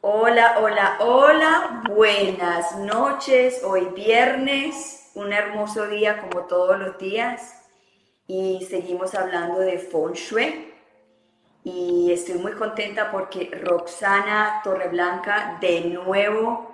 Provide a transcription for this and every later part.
Hola, hola, hola, buenas noches. Hoy viernes, un hermoso día como todos los días y seguimos hablando de Feng Shui. Y estoy muy contenta porque Roxana Torreblanca de nuevo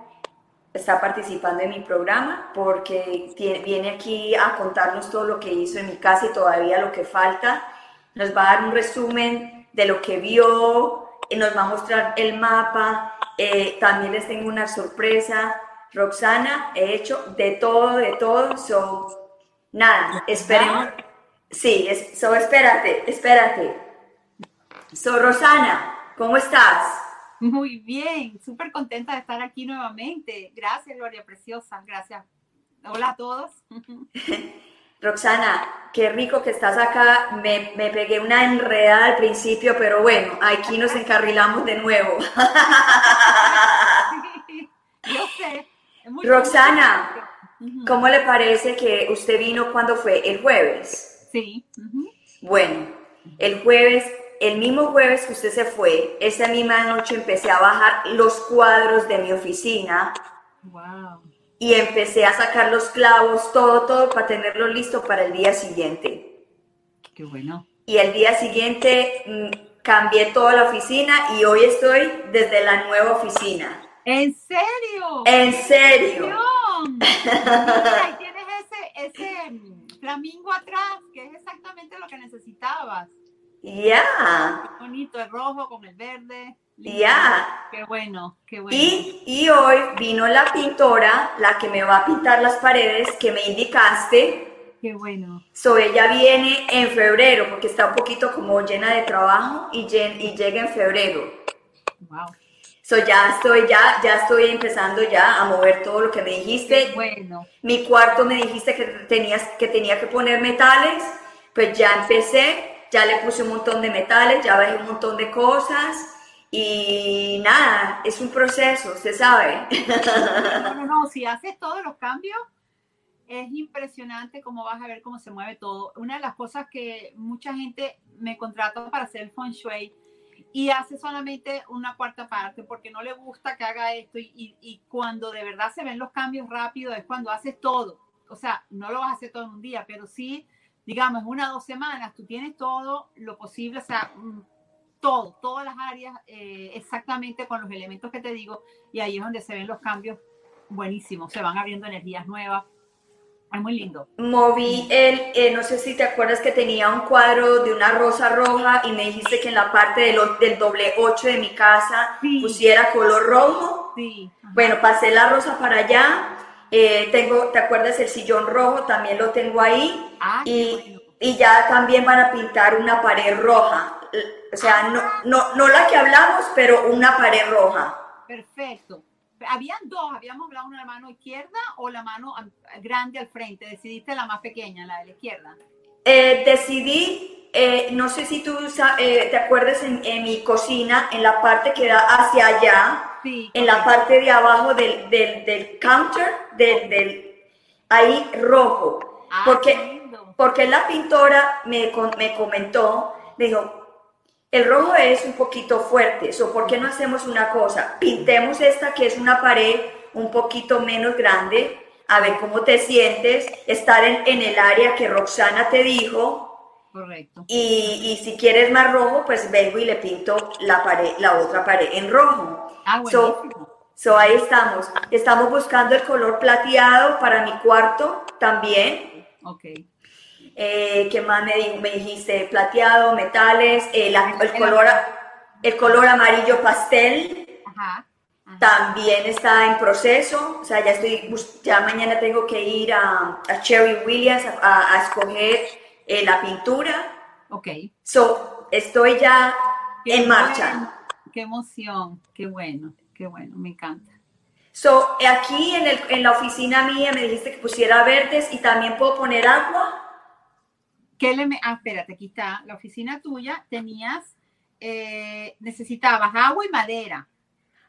está participando en mi programa porque viene aquí a contarnos todo lo que hizo en mi casa y todavía lo que falta. Nos va a dar un resumen de lo que vio, y nos va a mostrar el mapa eh, también les tengo una sorpresa. Roxana, he hecho de todo, de todo. So, nada, esperemos. Sí, es, so, espérate, espérate. So, Rosana, ¿cómo estás? Muy bien, súper contenta de estar aquí nuevamente. Gracias, Gloria Preciosa. Gracias. Hola a todos. Roxana, qué rico que estás acá. Me, me, pegué una enredada al principio, pero bueno, aquí nos encarrilamos de nuevo. yo sé. Roxana, ¿cómo le parece que usted vino cuando fue? ¿El jueves? Sí. Bueno, el jueves, el mismo jueves que usted se fue, esa misma noche empecé a bajar los cuadros de mi oficina. Wow y empecé a sacar los clavos, todo, todo para tenerlo listo para el día siguiente. Qué bueno. Y el día siguiente mm, cambié toda la oficina y hoy estoy desde la nueva oficina. ¿En serio? En serio. Ahí tienes ese, ese mm, flamingo atrás, que es exactamente lo que necesitabas. Ya. bonito, el rojo con el verde. Ya. Qué bueno, qué bueno. Y, hoy vino la pintora, la que me va a pintar las paredes que me indicaste. Qué bueno. So ella viene en febrero, porque está un poquito como llena de trabajo y, y llega en febrero. Wow. So ya estoy, ya, ya estoy empezando ya a mover todo lo que me dijiste. Qué bueno. Mi cuarto me dijiste que tenías, que tenía que poner metales, pues ya empecé, ya le puse un montón de metales, ya bajé un montón de cosas y nada, es un proceso, usted sabe. No, no, no, si haces todos los cambios, es impresionante cómo vas a ver cómo se mueve todo. Una de las cosas que mucha gente me contrata para hacer el feng shui y hace solamente una cuarta parte porque no le gusta que haga esto y, y, cuando de verdad se ven los cambios rápido es cuando haces todo. O sea, no lo vas a hacer todo en un día, pero sí, digamos, una o dos semanas, tú tienes todo lo posible, o sea, todo, todas las áreas eh, exactamente con los elementos que te digo y ahí es donde se ven los cambios buenísimos, se van abriendo energías nuevas. Es muy lindo. Moví el, eh, no sé si te acuerdas que tenía un cuadro de una rosa roja y me dijiste que en la parte del, del doble 8 de mi casa pusiera color rojo. Sí. Bueno, pasé la rosa para allá. Eh, tengo, ¿te acuerdas el sillón rojo? También lo tengo ahí. Ah, y, y ya también van a pintar una pared roja o sea, no, no, no la que hablamos, pero una pared roja. Perfecto. Habían dos, habíamos hablado una la mano izquierda o la mano grande al frente. Decidiste la más pequeña, la de la izquierda. Eh, decidí, eh, no sé si tú te acuerdas en, mi cocina, en la parte que da hacia allá, en la parte de abajo del, del, del counter, del, del, ahí rojo. Ah, porque, porque la pintora me, me comentó, me dijo, el rojo es un poquito fuerte, so, ¿por qué no hacemos una cosa? Pintemos esta que es una pared un poquito menos grande, a ver cómo te sientes, estar en, el área que Roxana te dijo. Correcto. Y, y, si quieres más rojo, pues vengo y le pinto la, pared, la otra pared en rojo. Ah, buenísimo. So, ahí estamos. Estamos buscando el color plateado para mi cuarto también. Ok. Eh, ¿Qué más me, me, dijiste? Plateado, metales, eh, el, color, el color amarillo pastel. También está en proceso, o sea, ya estoy, ya mañana tengo que ir a, a Cherry Williams a, escoger eh, la pintura. Ok. So, estoy ya en marcha. Qué emoción, qué bueno, qué bueno, me encanta. So, aquí en, el, en la oficina mía me dijiste que pusiera verdes y también puedo poner agua. ¿Qué le ah, espérate, aquí está la oficina tuya, tenías, eh, necesitabas agua y madera.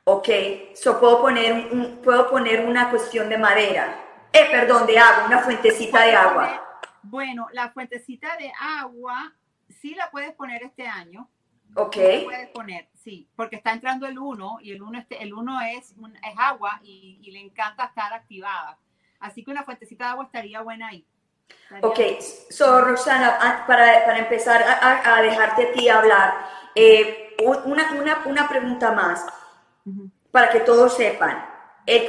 Ok, so puedo poner, un, puedo poner una cuestión de madera, eh, perdón, de agua, una fuentecita de agua. Bueno, la fuentecita de agua sí la puedes poner este año. Ok. La puedes poner, sí, porque está entrando el 1 y el 1 este, el uno es, es agua y, y, le encanta estar activada. Así que una fuentecita de agua estaría buena ahí. Estaría ok, so Roxana, para, para empezar a, a, dejarte a ti hablar, eh, una, una, una, pregunta más, uh -huh. para que todos sepan. El,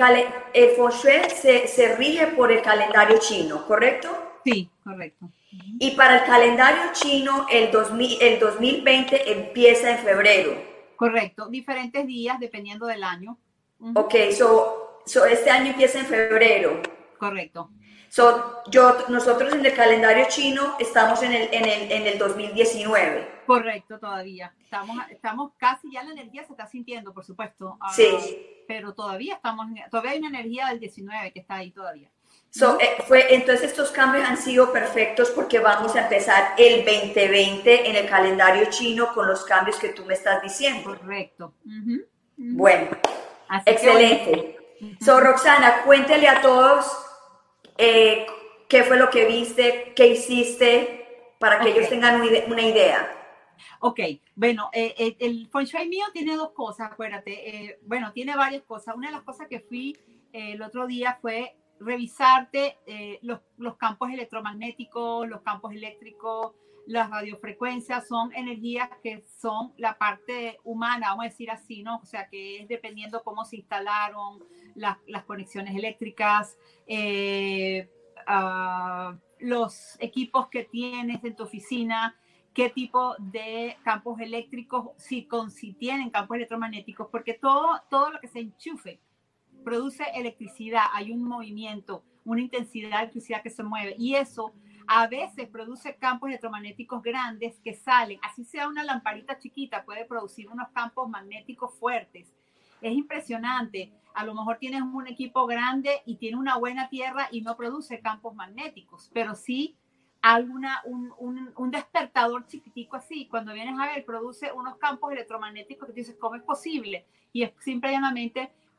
el feng shui se, se rige por el calendario chino, ¿correcto? Sí, correcto. Y para el calendario chino, el, 2000, el 2020 empieza en febrero. Correcto, diferentes días dependiendo del año. Uh -huh. Ok, so, so, este año empieza en febrero. Correcto. So, yo, nosotros en el calendario chino estamos en el, en el, en el 2019. Correcto, todavía. Estamos, estamos casi, ya la energía se está sintiendo, por supuesto. Sí. Uh, pero todavía estamos, todavía hay una energía del 19 que está ahí todavía. So, eh, fue, entonces estos cambios han sido perfectos porque vamos a empezar el 2020 en el calendario chino con los cambios que tú me estás diciendo. Correcto. Uh -huh. Uh -huh. Bueno, Así excelente. Que... Uh -huh. So, Roxana, cuéntele a todos eh, qué fue lo que viste, qué hiciste, para que okay. ellos tengan una idea. Ok, bueno, eh, eh, el Feng Shui mío tiene dos cosas, acuérdate. Eh, bueno, tiene varias cosas. Una de las cosas que fui el otro día fue revisarte los, los, campos electromagnéticos, los campos eléctricos, las radiofrecuencias, son energías que son la parte humana, vamos a decir así, ¿no? O sea, que es dependiendo cómo se instalaron las, las conexiones eléctricas, uh, los equipos que tienes en tu oficina, qué tipo de campos eléctricos, si, con, si tienen campos electromagnéticos, porque todo, todo lo que se enchufe produce electricidad, hay un movimiento, una intensidad de electricidad que se mueve y eso a veces produce campos electromagnéticos grandes que salen, así sea una lamparita chiquita, puede producir unos campos magnéticos fuertes. Es impresionante. A lo mejor tienes un equipo grande y tiene una buena tierra y no produce campos magnéticos, pero sí alguna, un, un, despertador chiquitico así, cuando vienes a ver, produce unos campos electromagnéticos que dices, ¿cómo es posible? Y es simple y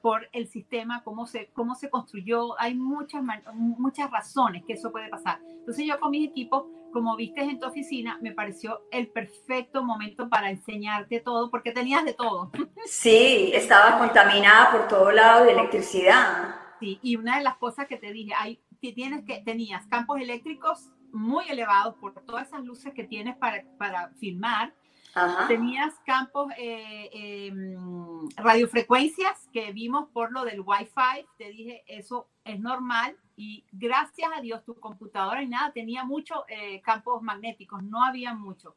por el sistema, cómo se, cómo se construyó. Hay muchas, muchas razones que eso puede pasar. Entonces yo con mis equipos, como viste en tu oficina, me pareció el perfecto momento para enseñarte todo, porque tenías de todo. Sí, estaba contaminada por todo lado de electricidad. Sí, y una de las cosas que te dije, hay, tienes que, tenías campos eléctricos muy elevados por todas esas luces que tienes para, para filmar. Ajá. Tenías campos, eh, eh, radiofrecuencias que vimos por lo del Wi-Fi. Te dije, eso es normal. Y gracias a Dios, tu computadora y nada tenía muchos eh, campos magnéticos, no había mucho,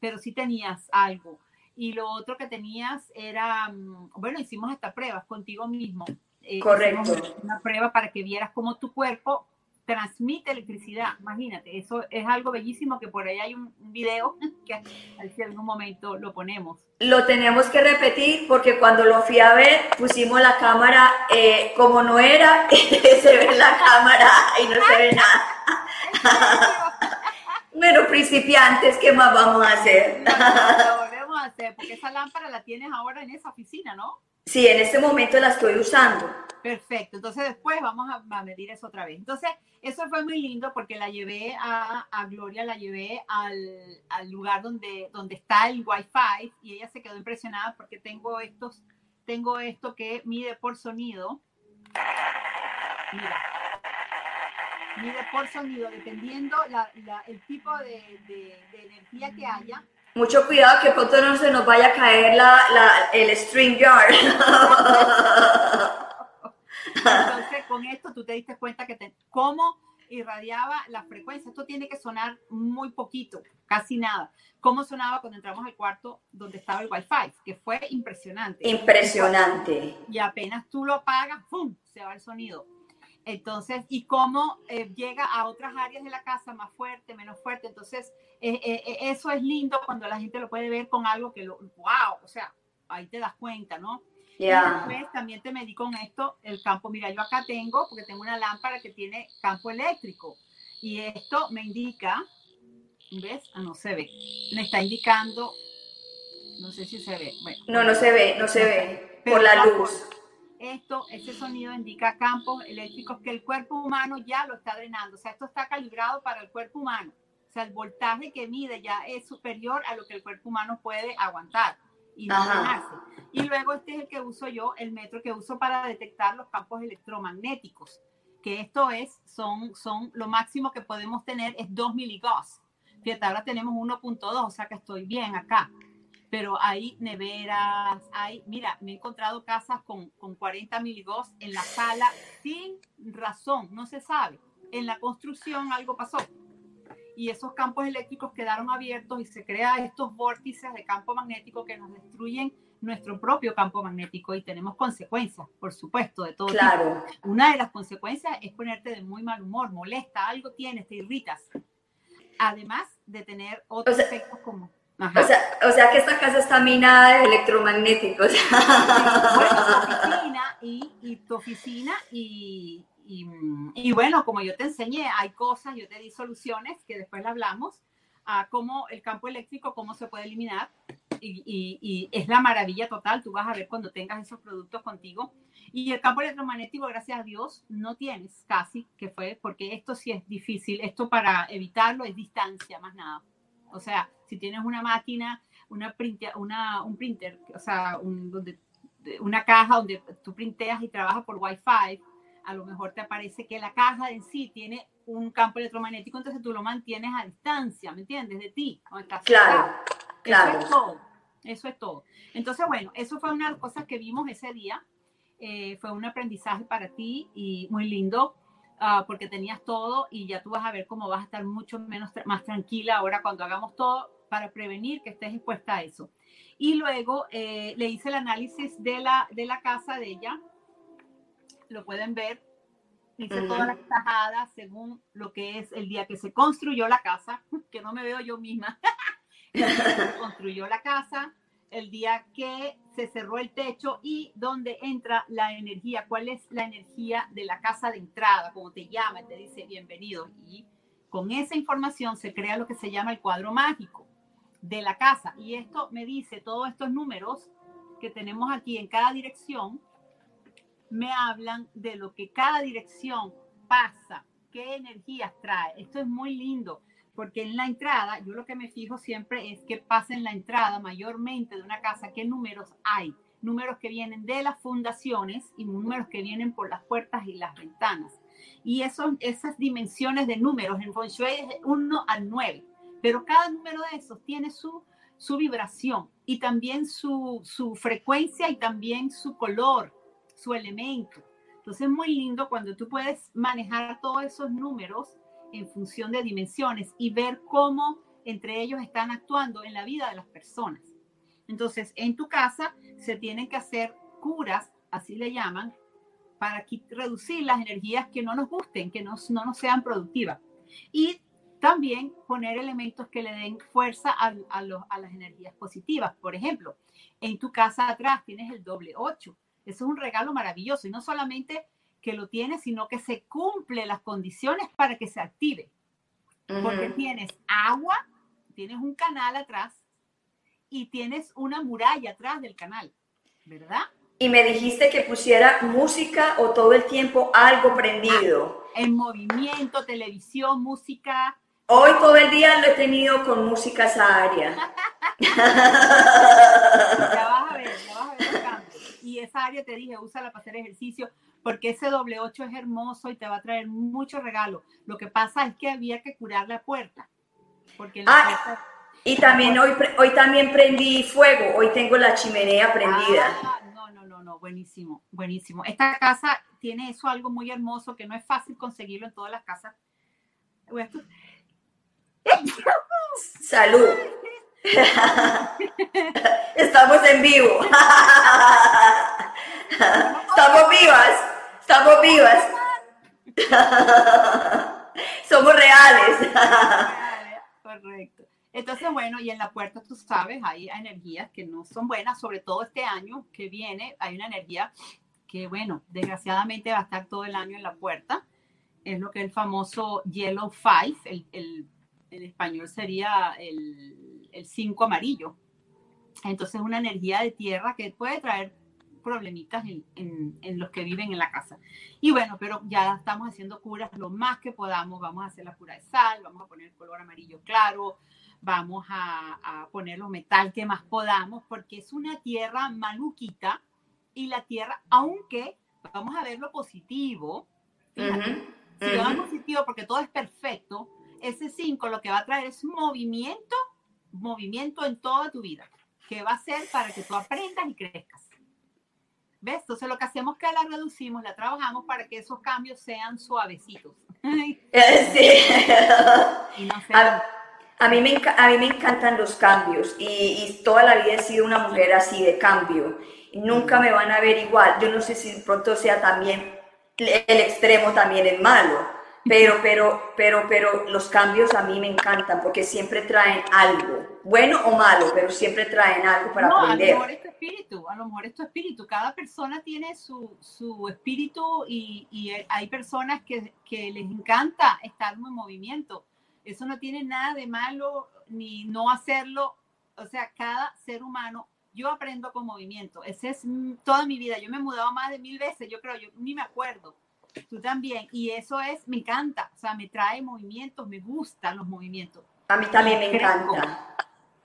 pero sí tenías algo. Y lo otro que tenías era, mm, bueno, hicimos hasta pruebas contigo mismo. Correcto. Una prueba para que vieras cómo tu cuerpo transmite electricidad. Imagínate, eso es algo bellísimo que por ahí hay un video que a ver si algún momento lo ponemos. Lo tenemos que repetir porque cuando lo fui a ver pusimos la cámara eh, como no era, se ve la cámara y no se ve nada. bueno, principiantes, ¿qué más vamos a hacer? lo volvemos a hacer porque esa lámpara la tienes ahora en esa oficina, ¿no? Sí, en este momento la estoy usando. Perfecto, entonces después vamos a, medir eso otra vez. Entonces, eso fue muy lindo porque la llevé a, Gloria, la llevé al, al, lugar donde, donde está el Wi-Fi y ella se quedó impresionada porque tengo estos, tengo esto que mide por sonido. Mira, mide por sonido, dependiendo el tipo de energía que haya, mucho cuidado que pronto no se nos vaya a caer la, la, el string yard. Entonces, con esto tú te diste cuenta que te, cómo irradiaba la frecuencia. Esto tiene que sonar muy poquito, casi nada. ¿Cómo sonaba cuando entramos al cuarto donde estaba el Wi-Fi? Que fue impresionante. Impresionante. Y apenas tú lo apagas, ¡pum! Se va el sonido. Entonces, y cómo eh, llega a otras áreas de la casa más fuerte, menos fuerte. Entonces, eh, eh, eso es lindo cuando la gente lo puede ver con algo que lo, wow, o sea, ahí te das cuenta, ¿no? Yeah. Y después también te medí con esto el campo. Mira, yo acá tengo, porque tengo una lámpara que tiene campo eléctrico. Y esto me indica, ¿ves? Ah, no se ve. Me está indicando, no sé si se ve. Bueno, no, no se ve, no se ve, por la luz. Esto, ese sonido indica campos eléctricos que el cuerpo humano ya lo está drenando. O sea, esto está calibrado para el cuerpo humano. O sea, el voltaje que mide ya es superior a lo que el cuerpo humano puede aguantar y no Y luego este es el que uso yo, el metro que uso para detectar los campos electromagnéticos, que esto es, son, son lo máximo que podemos tener es 2 miligauss. Fíjate, ahora tenemos 1.2, o sea que estoy bien acá. Pero hay neveras, hay, mira, me he encontrado casas con, con 40 miligauss en la sala sin razón, no se sabe. En la construcción algo pasó y esos campos eléctricos quedaron abiertos y se crean estos vórtices de campo magnético que nos destruyen nuestro propio campo magnético y tenemos consecuencias, por supuesto, de todo. Claro. Una de las consecuencias es ponerte de muy mal humor, molesta, algo tienes, te irritas. Además de tener otros efectos como... O sea, o sea, que esta casa está minada de electromagnéticos. Bueno, y, y tu oficina y, y, bueno, como yo te enseñé, hay cosas, yo te di soluciones que después le hablamos, a cómo el campo eléctrico, cómo se puede eliminar. Y, y, es la maravilla total, tú vas a ver cuando tengas esos productos contigo. Y el campo electromagnético, gracias a Dios, no tienes casi, que fue, porque esto sí es difícil, esto para evitarlo es distancia, más nada. O sea, si tienes una máquina, una, una un printer, o sea, un, donde, una caja donde tú printeas y trabajas por Wi-Fi, a lo mejor te aparece que la caja en sí tiene un campo electromagnético, entonces tú lo mantienes a distancia, ¿me entiendes? De ti. claro, claro. Eso es todo. Eso es todo. Entonces, bueno, eso fue una de las cosas que vimos ese día. Eh, fue un aprendizaje para ti y muy lindo. Ah, porque tenías todo y ya tú vas a ver cómo vas a estar mucho menos más tranquila ahora cuando hagamos todo para prevenir que estés expuesta a eso. Y luego eh, le hice el análisis de la, de la casa de ella lo pueden ver. Hice todas las tajadas según lo que es el día que se construyó la casa, que no me veo yo misma. se construyó la casa, el día que se cerró el techo y donde entra la energía, cuál es la energía de la casa de entrada, como te llama, te dice bienvenido. Y con esa información se crea lo que se llama el cuadro mágico de la casa. Y esto me dice todos estos números que tenemos aquí en cada dirección me hablan de lo que cada dirección pasa, qué energías trae. Esto es muy lindo, porque en la entrada, yo lo que me fijo siempre es que pasa en la entrada mayormente de una casa, qué números hay. Números que vienen de las fundaciones y números que vienen por las puertas y las ventanas. Y eso, esas dimensiones de números en Feng Shui es 1 al 9, pero cada número de esos tiene su, su vibración y también su, su frecuencia y también su color su elemento. Entonces es muy lindo cuando tú puedes manejar todos esos números en función de dimensiones y ver cómo entre ellos están actuando en la vida de las personas. Entonces, en tu casa se tienen que hacer curas, así le llaman, para reducir las energías que no nos gusten, que no, no nos sean productivas. Y también poner elementos que le den fuerza a las energías positivas. Por ejemplo, en tu casa atrás tienes el doble 8 eso es un regalo maravilloso y no solamente que lo tienes, sino que se cumple las condiciones para que se active. Porque tienes agua, tienes un canal atrás y tienes una muralla atrás del canal, ¿verdad? Y me dijiste que pusiera música o todo el tiempo algo prendido. Ah, en movimiento, televisión, música. Hoy todo el día lo he tenido con música esa área. ya vas a ver, ya vas a ver y esa área te dije, úsala para hacer ejercicio, porque ese doble 8 es hermoso y te va a traer mucho regalo. Lo que pasa es que había que curar la puerta. Porque ah, y también hoy, hoy también prendí fuego, hoy tengo la chimenea prendida. Ah, no, no, no, no, buenísimo, buenísimo. Esta casa tiene eso algo muy hermoso que no es fácil conseguirlo en todas las casas. Salud. Estamos en vivo. Estamos vivas. Estamos vivas. Somos reales. Correcto. Entonces, bueno, y en la puerta, tú sabes, hay energías que no son buenas, sobre todo este año que viene, hay una energía que, bueno, desgraciadamente va a estar todo el año en la puerta. Es lo que el famoso Yellow Five, el, el en español sería el el 5 amarillo. Entonces, una energía de tierra que puede traer problemitas en, en, los que viven en la casa. Y bueno, pero ya estamos haciendo curas lo más que podamos. Vamos a hacer la cura de sal, vamos a poner color amarillo claro, vamos a, a poner lo metal que más podamos, porque es una tierra maluquita y la tierra, aunque vamos a ver lo positivo, fíjate, si lo positivo porque todo es perfecto, ese 5 lo que va a traer es movimiento, movimiento en toda tu vida, que va a ser para que tú aprendas y crezcas. ¿Ves? Entonces lo que hacemos es que la reducimos, la trabajamos para que esos cambios sean suavecitos. Sí. a, mí me, a mí me encantan los cambios y, y, toda la vida he sido una mujer así de cambio. Nunca me van a ver igual. Yo no sé si pronto sea también el extremo también es malo, pero, pero, pero, pero los cambios a mí me encantan porque siempre traen algo, bueno o malo, pero siempre traen algo para no, aprender. A lo mejor es tu espíritu, a lo mejor es tu espíritu. Cada persona tiene su, su espíritu y, y, hay personas que, que les encanta estar en movimiento. Eso no tiene nada de malo ni no hacerlo. O sea, cada ser humano yo aprendo con movimiento. Esa es toda mi vida. Yo me he mudado más de mil veces, yo creo, yo ni me acuerdo. Tú también. Y eso es, me encanta. O sea, me trae movimientos, me gustan los movimientos. A mí también me encanta.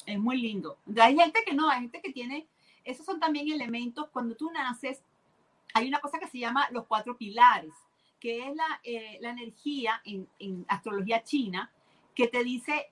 Es muy lindo. Hay gente que no, hay gente que tiene, esos son también elementos, cuando tú naces, hay una cosa que se llama los cuatro pilares, que es la, eh, la energía en, en astrología china, que te dice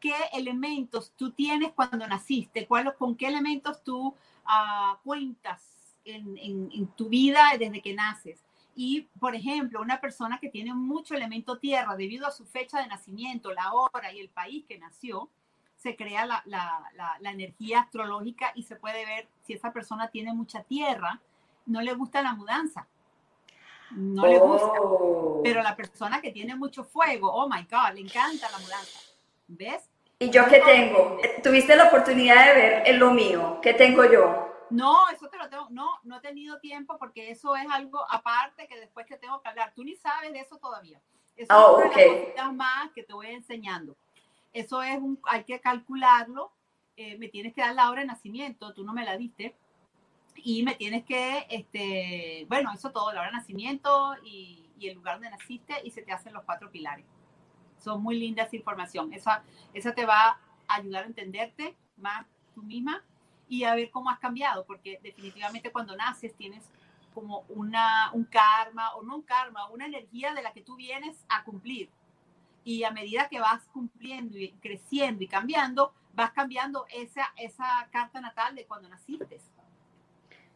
qué elementos tú tienes cuando naciste, cuál, con qué elementos tú uh, cuentas en, en, en, tu vida desde que naces. Y, por ejemplo, una persona que tiene mucho elemento tierra debido a su fecha de nacimiento, la hora y el país que nació, se crea la, la, la, energía astrológica y se puede ver si esa persona tiene mucha tierra, no le gusta la mudanza. No le gusta. Oh. Pero la persona que tiene mucho fuego, oh my God, le encanta la mudanza. ¿Ves? ¿Y yo qué tengo? ¿Tuviste la oportunidad de ver en lo mío? ¿Qué tengo yo? No, eso te lo tengo, no, no he tenido tiempo porque eso es algo aparte que después te tengo que hablar. Tú ni sabes de eso todavía. Eso oh, es okay. más que te voy enseñando. Eso es un, hay que calcularlo. Eh, me tienes que dar la hora de nacimiento, tú no me la diste. Y me tienes que, este, bueno, eso todo, la hora de nacimiento y, y el lugar donde naciste y se te hacen los cuatro pilares. Son muy lindas información. Esa, esa te va a ayudar a entenderte más tú misma y a ver cómo has cambiado, porque definitivamente cuando naces tienes como una, un karma, o no un karma, una energía de la que tú vienes a cumplir. Y a medida que vas cumpliendo y creciendo y cambiando, vas cambiando esa, esa carta natal de cuando naciste.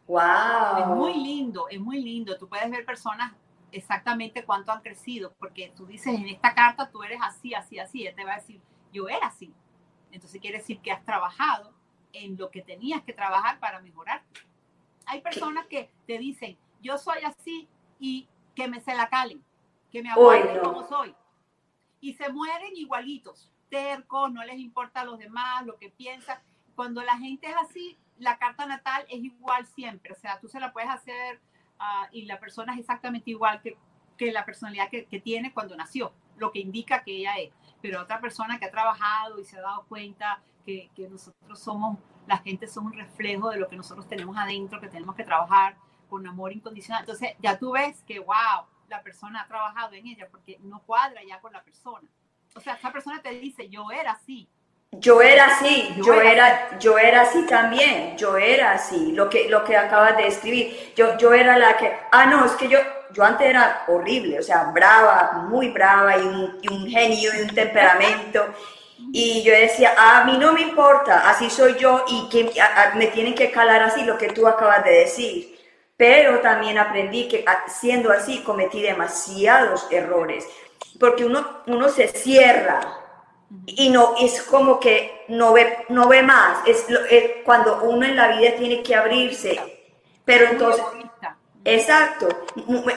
Wow. Es muy lindo, es muy lindo. Tú puedes ver personas exactamente cuánto han crecido, porque tú dices en esta carta tú eres así, así, así, él te va a decir, yo era así. Entonces quiere decir que has trabajado en lo que tenías que trabajar para mejorar. Hay personas que te dicen, yo soy así y que me se la calen, que me aguanten como soy. Y se mueren igualitos, tercos, no les importa a los demás, lo que piensan. Cuando la gente es así, la carta natal es igual siempre. O sea, tú se la puedes hacer Ah, y la persona es exactamente igual que, que la personalidad que, que, tiene cuando nació, lo que indica que ella es. Pero otra persona que ha trabajado y se ha dado cuenta que, que nosotros somos, la gente somos un reflejo de lo que nosotros tenemos adentro, que tenemos que trabajar con amor incondicional. Entonces ya tú ves que, wow, la persona ha trabajado en ella porque no cuadra ya con la persona. O sea, esa persona te dice, yo era así, yo era así, yo, era, yo era así también, yo era así, lo que, lo que acabas de escribir. Yo, yo era la que, ah, no, es que yo, yo antes era horrible, o sea, brava, muy brava y un, y un genio y un temperamento. Y yo decía, a mí no me importa, así soy yo y que me tienen que calar así lo que tú acabas de decir. Pero también aprendí que siendo así cometí demasiados errores, porque uno, uno se cierra y no es como que no ve, no ve más, es, cuando uno en la vida tiene que abrirse, pero entonces, exacto,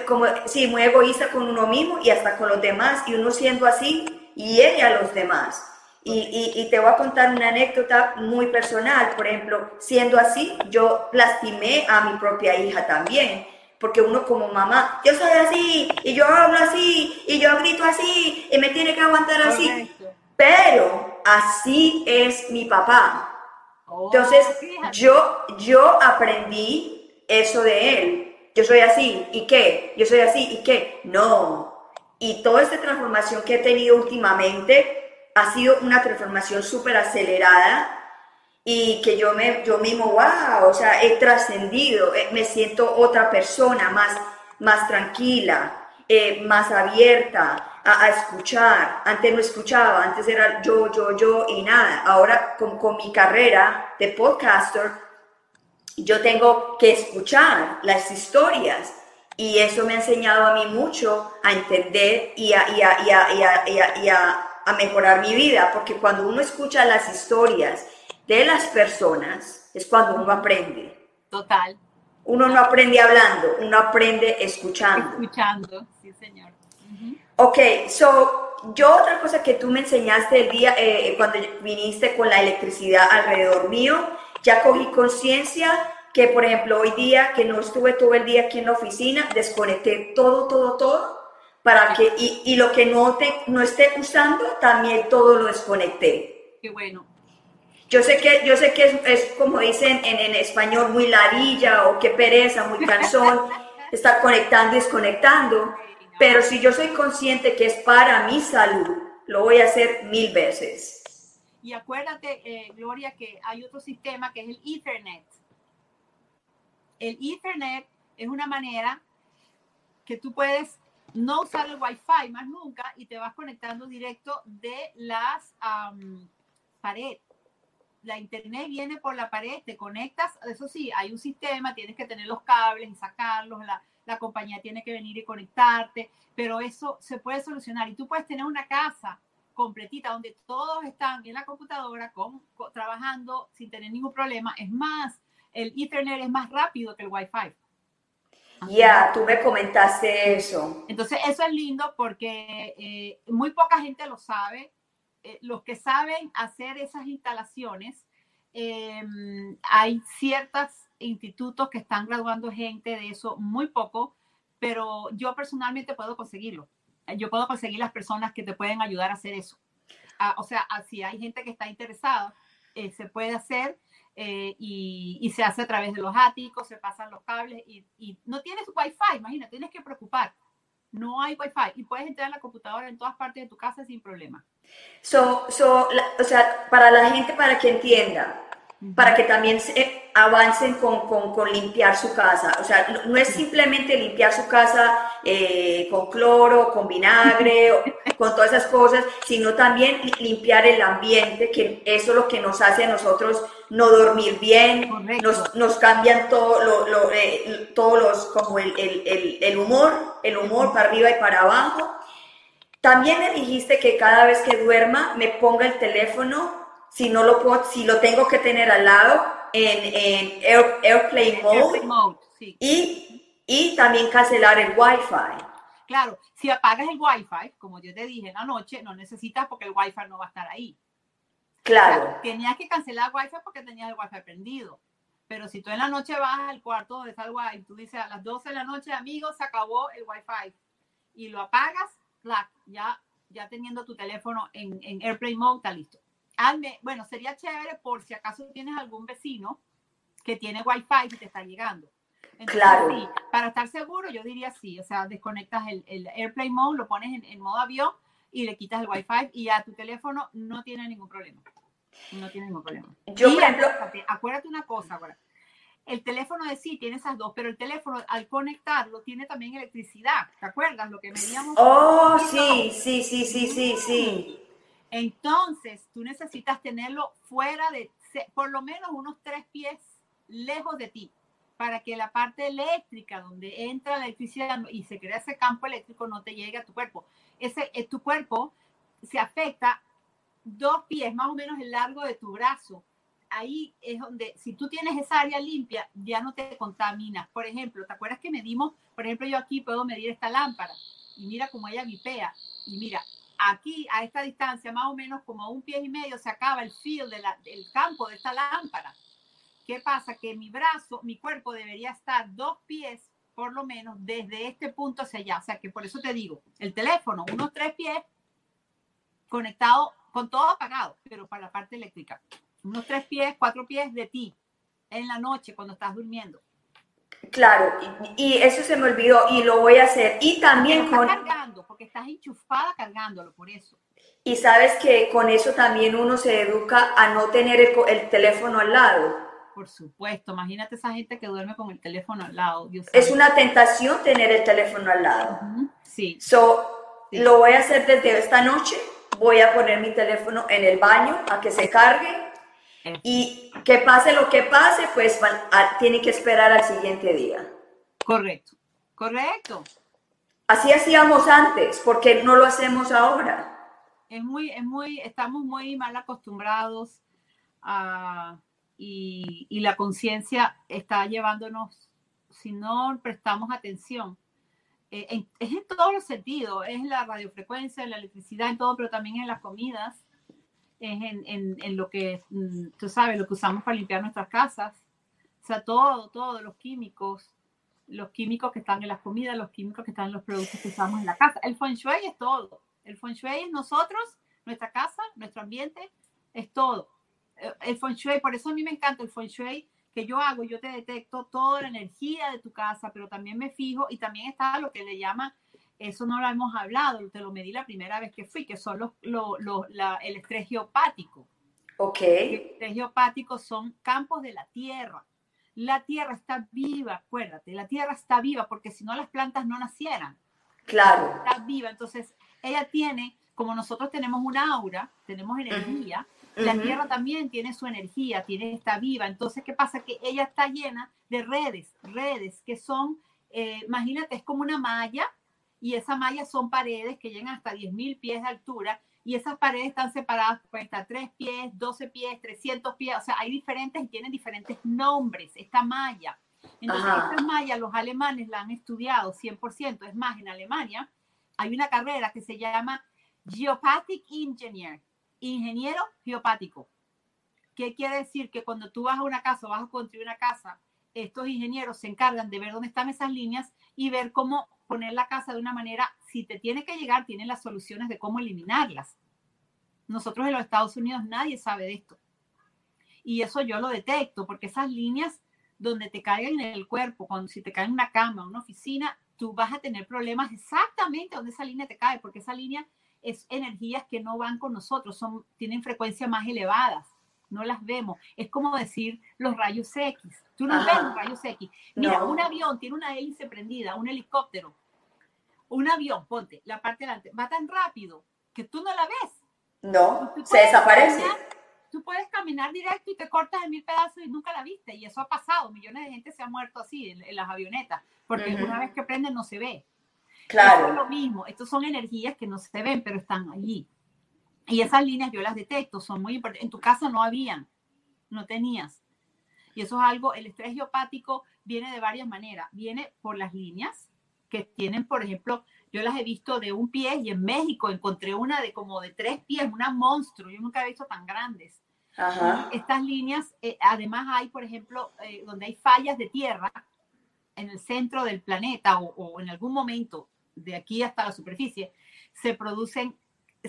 como, sí, muy egoísta con uno mismo y hasta con los demás, y uno siendo así, hiere a los demás. Y, y, y, te voy a contar una anécdota muy personal, por ejemplo, siendo así, yo lastimé a mi propia hija también, porque uno como mamá, yo soy así, y yo hablo así, y yo grito así, y me tiene que aguantar así pero así es mi papá. Oh, Entonces, yo, yo aprendí eso de él. Yo soy así, ¿y qué? Yo soy así, ¿y qué? No. Y toda esta transformación que he tenido últimamente ha sido una transformación súper acelerada y que yo, me, yo mismo, wow, o sea, he trascendido, eh, me siento otra persona, más, más tranquila, eh, más abierta a, escuchar. Antes no escuchaba, antes era yo, yo, yo y nada. Ahora con, con mi carrera de podcaster, yo tengo que escuchar las historias y eso me ha enseñado a mí mucho a entender y a, y a, y a, y a, a mejorar mi vida, porque cuando uno escucha las historias de las personas es cuando uno aprende. Total. Uno no aprende hablando, uno aprende escuchando. Escuchando, sí, señor. Ok, so, yo otra cosa que tú me enseñaste el día, eh, cuando viniste con la electricidad alrededor mío, ya cogí conciencia que, por ejemplo, hoy día que no estuve todo el día aquí en la oficina, desconecté todo, todo, todo, para que, y, y lo que no, te, no esté usando, también todo lo desconecté. Qué bueno. Yo sé que, yo sé que es, es como dicen en, en, español, muy ladilla o qué pereza, muy cansón, estar conectando y desconectando, pero si yo soy consciente que es para mi salud, lo voy a hacer mil veces. Y acuérdate, eh, Gloria, que hay otro sistema que es el Ethernet. El Ethernet es una manera que tú puedes no usar el Wi-Fi más nunca y te vas conectando directo de las um, paredes la internet viene por la pared, te conectas, eso sí, hay un sistema, tienes que tener los cables y sacarlos, la, compañía tiene que venir y conectarte, pero eso se puede solucionar y tú puedes tener una casa completita donde todos están en la computadora con, trabajando sin tener ningún problema. Es más, el Ethernet es más rápido que el Wi-Fi. Ya, tú me comentaste eso. Entonces, eso es lindo porque eh, muy poca gente lo sabe eh, los que saben hacer esas instalaciones, em, hay ciertos institutos que están graduando gente de eso, muy poco, pero yo personalmente puedo conseguirlo. Yo puedo conseguir las personas que te pueden ayudar a hacer eso. Ah, o sea, ah, si hay gente que está interesada, eh, se puede hacer eh, y, y, se hace a través de los áticos, se pasan los cables y, y no tienes wifi, imagina, tienes que preocupar no hay wifi y puedes entrar a la computadora en todas partes de tu casa sin problema. So, so, o sea, para la gente, para que entienda, para que también se avancen con, con, con, limpiar su casa. O sea, no es simplemente limpiar su casa eh, con cloro, con vinagre, o, con todas esas cosas, sino también limpiar el ambiente, que eso es lo que nos hace a nosotros no dormir bien, nos, nos, cambian todo lo, lo, eh, todos los, como el, el, el, humor, el humor para arriba y para abajo. También me dijiste que cada vez que duerma me ponga el teléfono si no lo puedo, si lo tengo que tener al lado en, en Airplane Mode, y, y también cancelar el Wi-Fi. Claro, si apagas el Wi-Fi, como yo te dije en la noche, no necesitas porque el Wi-Fi no va a estar ahí. Claro. tenías que cancelar el Wi-Fi porque tenías el Wi-Fi prendido. Pero si tú en la noche vas al cuarto donde está el Wi-Fi, tú dices a las 12 de la noche, amigos, se acabó el Wi-Fi y lo apagas, ya, ya teniendo tu teléfono en, en Airplane Mode, está listo bueno, sería chévere por si acaso tienes algún vecino que tiene wifi y te está llegando. claro. para estar seguro, yo diría sí. O sea, desconectas el, el AirPlay Mode, lo pones en, modo avión y le quitas el wifi y ya tu teléfono no tiene ningún problema. No tiene ningún problema. Yo, por ejemplo, acuérdate, una cosa, el teléfono de sí tiene esas dos, pero el teléfono al conectarlo tiene también electricidad. ¿Te acuerdas lo que medíamos? Oh, sí, sí, sí, sí, sí, sí. Entonces, tú necesitas tenerlo fuera de, por lo menos unos tres pies lejos de ti, para que la parte eléctrica, donde entra la electricidad y se crea ese campo eléctrico, no te llegue a tu cuerpo. Ese, eh, tu cuerpo se afecta dos pies, más o menos el largo de tu brazo. Ahí es donde, si tú tienes esa área limpia, ya no te contaminas. Por ejemplo, ¿te acuerdas que medimos? Por ejemplo, yo aquí puedo medir esta lámpara y mira cómo ella vipea. Y mira, aquí a esta distancia, más o menos como un pie y medio, se acaba el field del campo de esta lámpara. ¿Qué pasa? Que mi brazo, mi cuerpo debería estar dos pies por lo menos desde este punto hacia allá. O sea que por eso te digo, el teléfono, unos tres pies conectado con todo apagado, pero para la parte eléctrica. Unos tres pies, cuatro pies de ti en la noche cuando estás durmiendo. Claro, y, eso se me olvidó y lo voy a hacer. Y también con... cargando, porque estás enchufada cargándolo, por eso. Y sabes que con eso también uno se educa a no tener el, teléfono al lado. Por supuesto, imagínate esa gente que duerme con el teléfono al lado. es una tentación tener el teléfono al lado. Sí. So, lo voy a hacer desde esta noche. Voy a poner mi teléfono en el baño a que se cargue. Y que pase lo que pase, pues tiene que esperar al siguiente día. Correcto, correcto. Así hacíamos antes, porque no lo hacemos ahora es muy, es muy, estamos muy mal acostumbrados y, y, la conciencia está llevándonos, si no prestamos atención, eh, es en todos los sentidos, es en la radiofrecuencia, en la electricidad, en todo, pero también en las comidas, es en, en, en lo que, mm, tú sabes, lo que usamos para limpiar nuestras casas, o sea, todo, todos los químicos, los químicos que están en las comidas, los químicos que están en los productos que usamos en la casa. El feng shui es todo. El feng shui es nosotros, nuestra casa, nuestro ambiente, es todo. Eh, el feng shui, por eso a mí me encanta el feng shui que yo hago, yo te detecto toda la energía de tu casa, pero también me fijo y también está lo que le llama, eso no lo hemos hablado, te lo medí la primera vez que fui, que son los, el estrés geopático. Ok. El estrés geopático son campos de la tierra. La tierra está viva, acuérdate, la tierra está viva porque si no las plantas no nacieran. Claro. Está viva, entonces ella tiene, como nosotros tenemos un aura, tenemos energía, la Tierra también tiene su energía, tiene, está viva. Entonces, ¿qué pasa? Que ella está llena de redes, redes que son, eh, imagínate, es como una malla y esa malla son paredes que llegan hasta 10.000 pies de altura y esas paredes están separadas, pueden estar 3 pies, 12 pies, 300 pies, o sea, hay diferentes y tienen diferentes nombres, esta malla. Entonces, esta malla los alemanes la han estudiado 100%, es más, en Alemania hay una carrera que se llama Geopathic Engineer, ingeniero geopático. ¿Qué quiere decir? Que cuando tú vas a una casa o vas a construir una casa, estos ingenieros se encargan de ver dónde están esas líneas y ver cómo poner la casa de una manera, si te tiene que llegar, tienen las soluciones de cómo eliminarlas. Nosotros en los Estados Unidos nadie sabe de esto. Y eso yo lo detecto, porque esas líneas donde te caigan en el cuerpo, cuando si te cae en una cama, una oficina, tú vas a tener problemas exactamente donde esa línea te cae, porque esa línea es energías que no van con nosotros, son, tienen frecuencias más elevadas, no las vemos. Es como decir los rayos X. Tú no ves los rayos X. Mira, un avión tiene una hélice prendida, un helicóptero, un avión, ponte, la parte delante, va tan rápido que tú no la ves. No, se desaparece tú puedes caminar directo y te cortas en mil pedazos y nunca la viste. Y eso ha pasado. Millones de gente se ha muerto así en, las avionetas, porque una vez que prenden no se ve. Claro. es lo mismo. Estos son energías que no se ven, pero están allí. Y esas líneas yo las detecto, son muy importantes. En tu casa no habían, no tenías. Y eso es algo, el estrés geopático viene de varias maneras. Viene por las líneas que tienen, por ejemplo, yo las he visto de un pie y en México encontré una de como de tres pies, una monstruo. Yo nunca he visto tan grandes. Estas líneas, eh, además hay, por ejemplo, eh, donde hay fallas de tierra en el centro del planeta o, en algún momento de aquí hasta la superficie, se producen,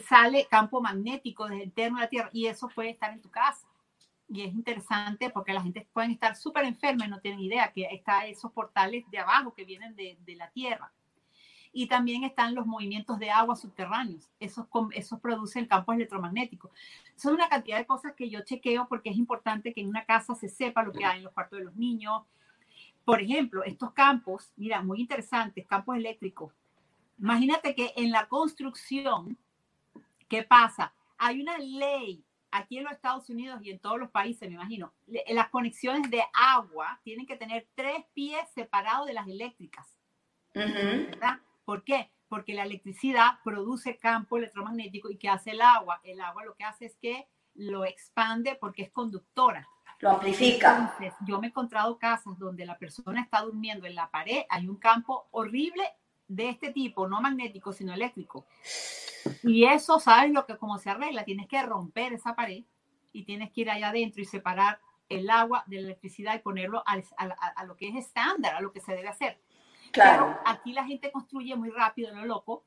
sale campo magnético desde el interno de la Tierra y eso puede estar en tu casa. Y es interesante porque la gente puede estar súper enferma y no tienen idea que está esos portales de abajo que vienen de, de la Tierra y también están los movimientos de agua subterráneos. Esos, esos producen campos electromagnéticos. Son una cantidad de cosas que yo chequeo porque es importante que en una casa se sepa lo que hay en los cuartos de los niños. Por ejemplo, estos campos, mira, muy interesantes, campos eléctricos. Imagínate que en la construcción, ¿qué pasa? Hay una ley aquí en los Estados Unidos y en todos los países, me imagino, las conexiones de agua tienen que tener tres pies separados de las eléctricas. ¿verdad? ¿Por qué? Porque la electricidad produce campo electromagnético y ¿qué hace el agua? El agua lo que hace es que lo expande porque es conductora. Lo amplifica. Entonces, yo me he encontrado casas donde la persona está durmiendo en la pared, hay un campo horrible de este tipo, no magnético, sino eléctrico. Y eso, ¿sabes lo que cómo se arregla? Tienes que romper esa pared y tienes que ir allá adentro y separar el agua de la electricidad y ponerlo a, a lo que es estándar, a lo que se debe hacer. Claro. aquí la gente construye muy rápido, lo loco,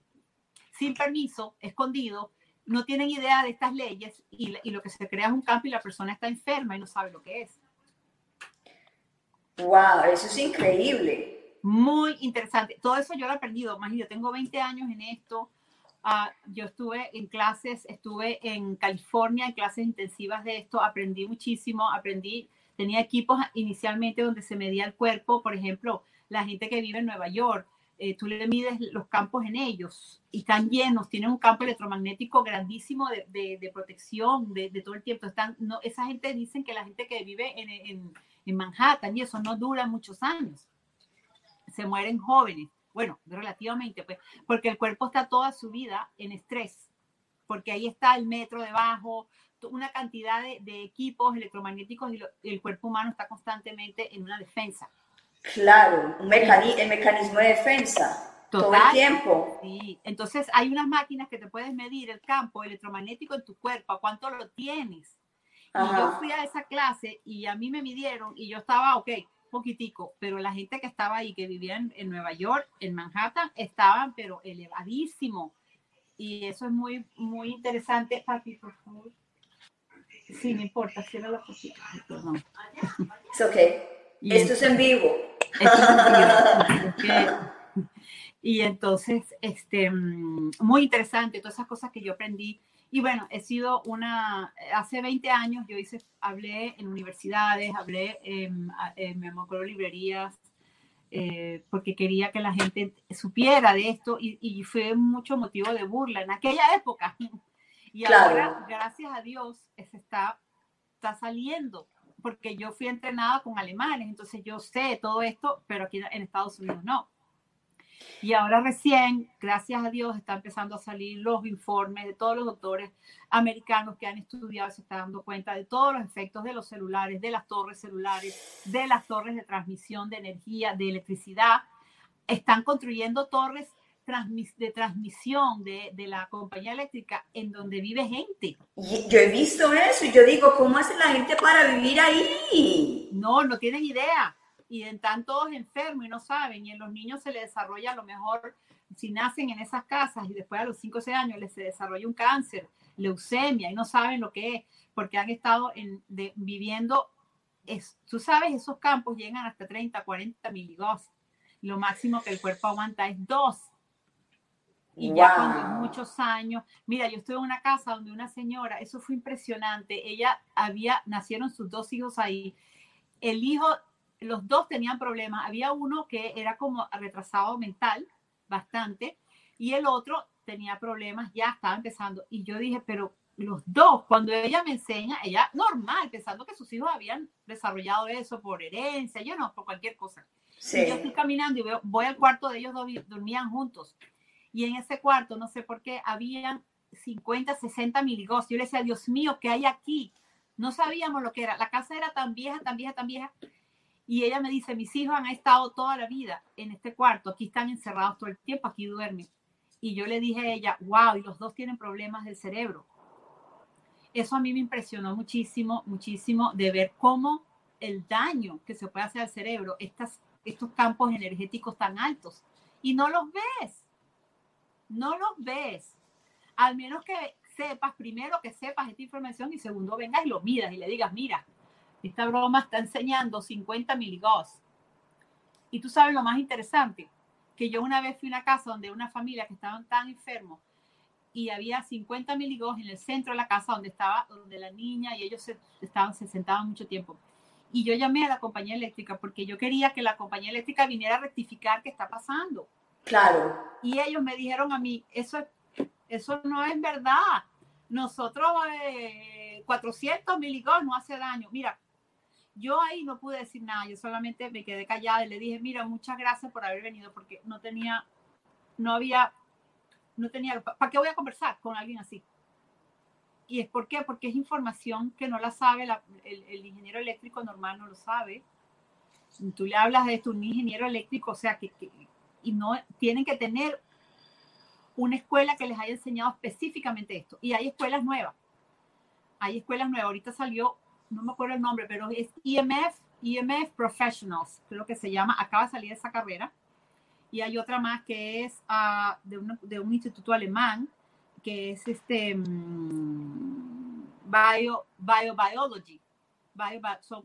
sin permiso, escondido, no tienen idea de estas leyes y, lo que se crea es un campo y la persona está enferma y no sabe lo que es. Wow, eso es increíble. Muy interesante. Todo eso yo lo he aprendido. Más yo tengo 20 años en esto. Uh, yo estuve en clases, estuve en California en clases intensivas de esto, aprendí muchísimo, aprendí, tenía equipos inicialmente donde se medía el cuerpo, por ejemplo, la gente que vive en Nueva York, eh, tú le mides los campos en ellos y están llenos, tienen un campo electromagnético grandísimo de, protección de, todo el tiempo. Están, esa gente dicen que la gente que vive en, en Manhattan y eso no dura muchos años, se mueren jóvenes bueno, relativamente, pues, porque el cuerpo está toda su vida en estrés, porque ahí está el metro debajo, una cantidad de, de equipos electromagnéticos y, lo, el cuerpo humano está constantemente en una defensa. Claro, un mecani el mecanismo de defensa. Total, todo el tiempo. Sí, entonces hay unas máquinas que te puedes medir el campo electromagnético en tu cuerpo, a cuánto lo tienes. Ajá. Y yo fui a esa clase y a mí me midieron y yo estaba, ok, poquitico, pero la gente que estaba ahí, que vivía en, en, Nueva York, en Manhattan, estaban pero elevadísimo. Y eso es muy, muy interesante. Papi, por favor. Sí, no importa, cierra la cosita. Perdón. Es ok. Y Esto es en vivo. Esto es en vivo. y entonces, este, muy interesante, todas esas cosas que yo aprendí y bueno, he sido una, hace 20 años yo hice, hablé en universidades, hablé en, en me acuerdo, librerías, eh, porque quería que la gente supiera de esto y, y, fue mucho motivo de burla en aquella época. Y claro. ahora, gracias a Dios, se está, está saliendo, porque yo fui entrenada con alemanes, entonces yo sé todo esto, pero aquí en Estados Unidos no. Y ahora recién, gracias a Dios, está empezando a salir los informes de todos los doctores americanos que han estudiado, se están dando cuenta de todos los efectos de los celulares, de las torres celulares, de las torres de transmisión de energía, de electricidad. Están construyendo torres de transmisión de, de, la compañía eléctrica en donde vive gente. Yo he visto eso y yo digo, ¿cómo hace la gente para vivir ahí? No, no tienen idea y están todos enfermos y no saben, y en los niños se les desarrolla a lo mejor, si nacen en esas casas y después a los 5 o 6 años les se desarrolla un cáncer, leucemia, y no saben lo que es, porque han estado en, de, viviendo, es, tú sabes, esos campos llegan hasta 30, 40 miligauss, lo máximo que el cuerpo aguanta es 2. Y wow. ya cuando muchos años, mira, yo estuve en una casa donde una señora, eso fue impresionante, ella había, nacieron sus dos hijos ahí, el hijo los dos tenían problemas. Había uno que era como retrasado mental, bastante, y el otro tenía problemas, ya estaba empezando. Y yo dije, pero los dos, cuando ella me enseña, ella normal, pensando que sus hijos habían desarrollado eso por herencia, yo no, por cualquier cosa. Sí. Y yo estoy caminando y veo, voy al cuarto de ellos, dos, dormían juntos. Y en ese cuarto, no sé por qué, habían 50, 60 miligos. Yo le decía, Dios mío, ¿qué hay aquí? No sabíamos lo que era. La casa era tan vieja, tan vieja, tan vieja, y ella me dice, mis hijos han estado toda la vida en este cuarto, aquí están encerrados todo el tiempo, aquí duermen. Y yo le dije a ella, wow, y los dos tienen problemas del cerebro. Eso a mí me impresionó muchísimo, muchísimo de ver cómo el daño que se puede hacer al cerebro, estas, estos campos energéticos tan altos. Y no los ves, no los ves. Al menos que sepas, primero que sepas esta información y segundo vengas y lo miras y le digas, mira, esta broma está enseñando 50 miligauss. Y tú sabes lo más interesante, que yo una vez fui a una casa donde una familia que estaban tan enfermos y había 50 miligauss en el centro de la casa donde estaba, donde la niña y ellos se, estaban, se sentaban mucho tiempo. Y yo llamé a la compañía eléctrica porque yo quería que la compañía eléctrica viniera a rectificar qué está pasando. Claro. Y ellos me dijeron a mí, eso, eso no es verdad. Nosotros, eh, 400 miligauss no hace daño. Mira, yo ahí no pude decir nada, yo solamente me quedé callada y le dije, mira, muchas gracias por haber venido porque no tenía, no había, no tenía, ¿para qué voy a conversar con alguien así? ¿Y es por qué? Porque es información que no la sabe, el, ingeniero eléctrico normal no lo sabe. Tú le hablas de esto, un ingeniero eléctrico, o sea, que, que y no tienen que tener una escuela que les haya enseñado específicamente esto. Y hay escuelas nuevas. Hay escuelas nuevas. Ahorita salió no me acuerdo el nombre, pero es EMF, EMF Professionals, creo que se llama, acaba de salir esa carrera. Y hay otra más que es uh, de, un, de, un, instituto alemán, que es este um, Bio, Bio Biology. Bio,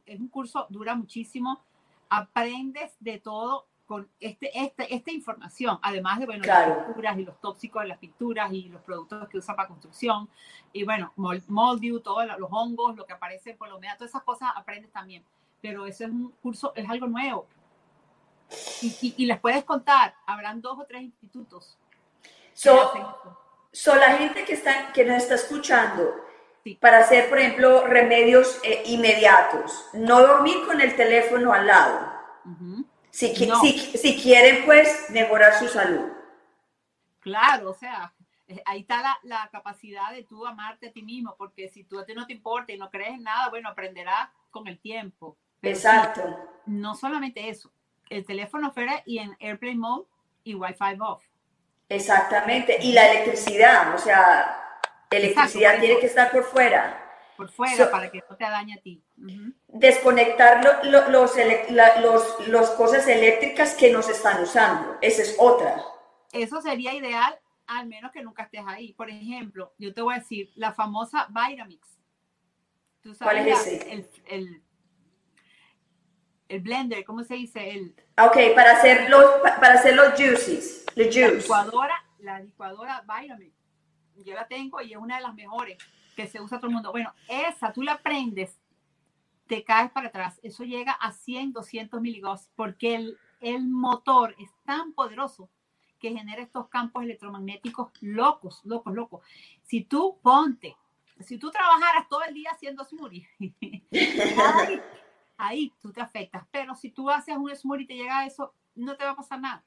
es un curso, dura muchísimo. aprendes de todo con este, este, esta información, además de bueno, Claro. las pinturas y los tóxicos de las pinturas y los productos que usan para construcción, y bueno, mol- moldew, todos los hongos, lo que aparece por la humedad, todas esas cosas aprendes también. Pero eso es un curso, es algo nuevo. Y, y- y les puedes contar, habrán dos o tres institutos So, so la gente que, está, que nos está escuchando, Sí. para hacer, por ejemplo, remedios eh, inmediatos, no dormir con el teléfono al lado. Si, No. si, si quieren, pues, mejorar su salud. Claro, o sea, eh, ahí está la, la capacidad de tú amarte a ti mismo, porque si tú a ti no te importa y no crees en nada, bueno, aprenderás con el tiempo. Pero Exacto. no solamente eso, el teléfono fuera y en Airplane Mode y Wi-Fi off. Exactamente. Y la electricidad, o sea, electricidad tiene eso. que estar por fuera. Por fuera So- para que no te dañe a ti. Desconectar lo- lo- los, la- los, los cosas eléctricas que nos están usando. Esa es otra. Eso sería ideal, al menos que nunca estés ahí. Por ejemplo, yo te voy a decir, la famosa Vitamix. ¿Tú ¿Cuál es la- ese? El, el, el blender, ¿cómo se dice? El, Ok, para hacer los, pa- para hacer los juices, los La licuadora, la licuadora Vitamix. Yo la tengo y es una de las mejores que se usa todo el mundo. Bueno, esa tú la prendes, te caes para atrás. Eso llega a 100, 200 miligauss porque el, el motor es tan poderoso que genera estos campos electromagnéticos locos, locos, locos. Si tú ponte, si tú trabajaras todo el día haciendo smoothie, ahí, ahí tú te afectas. Pero si tú haces un smoothie y te llega a eso, no te va a pasar nada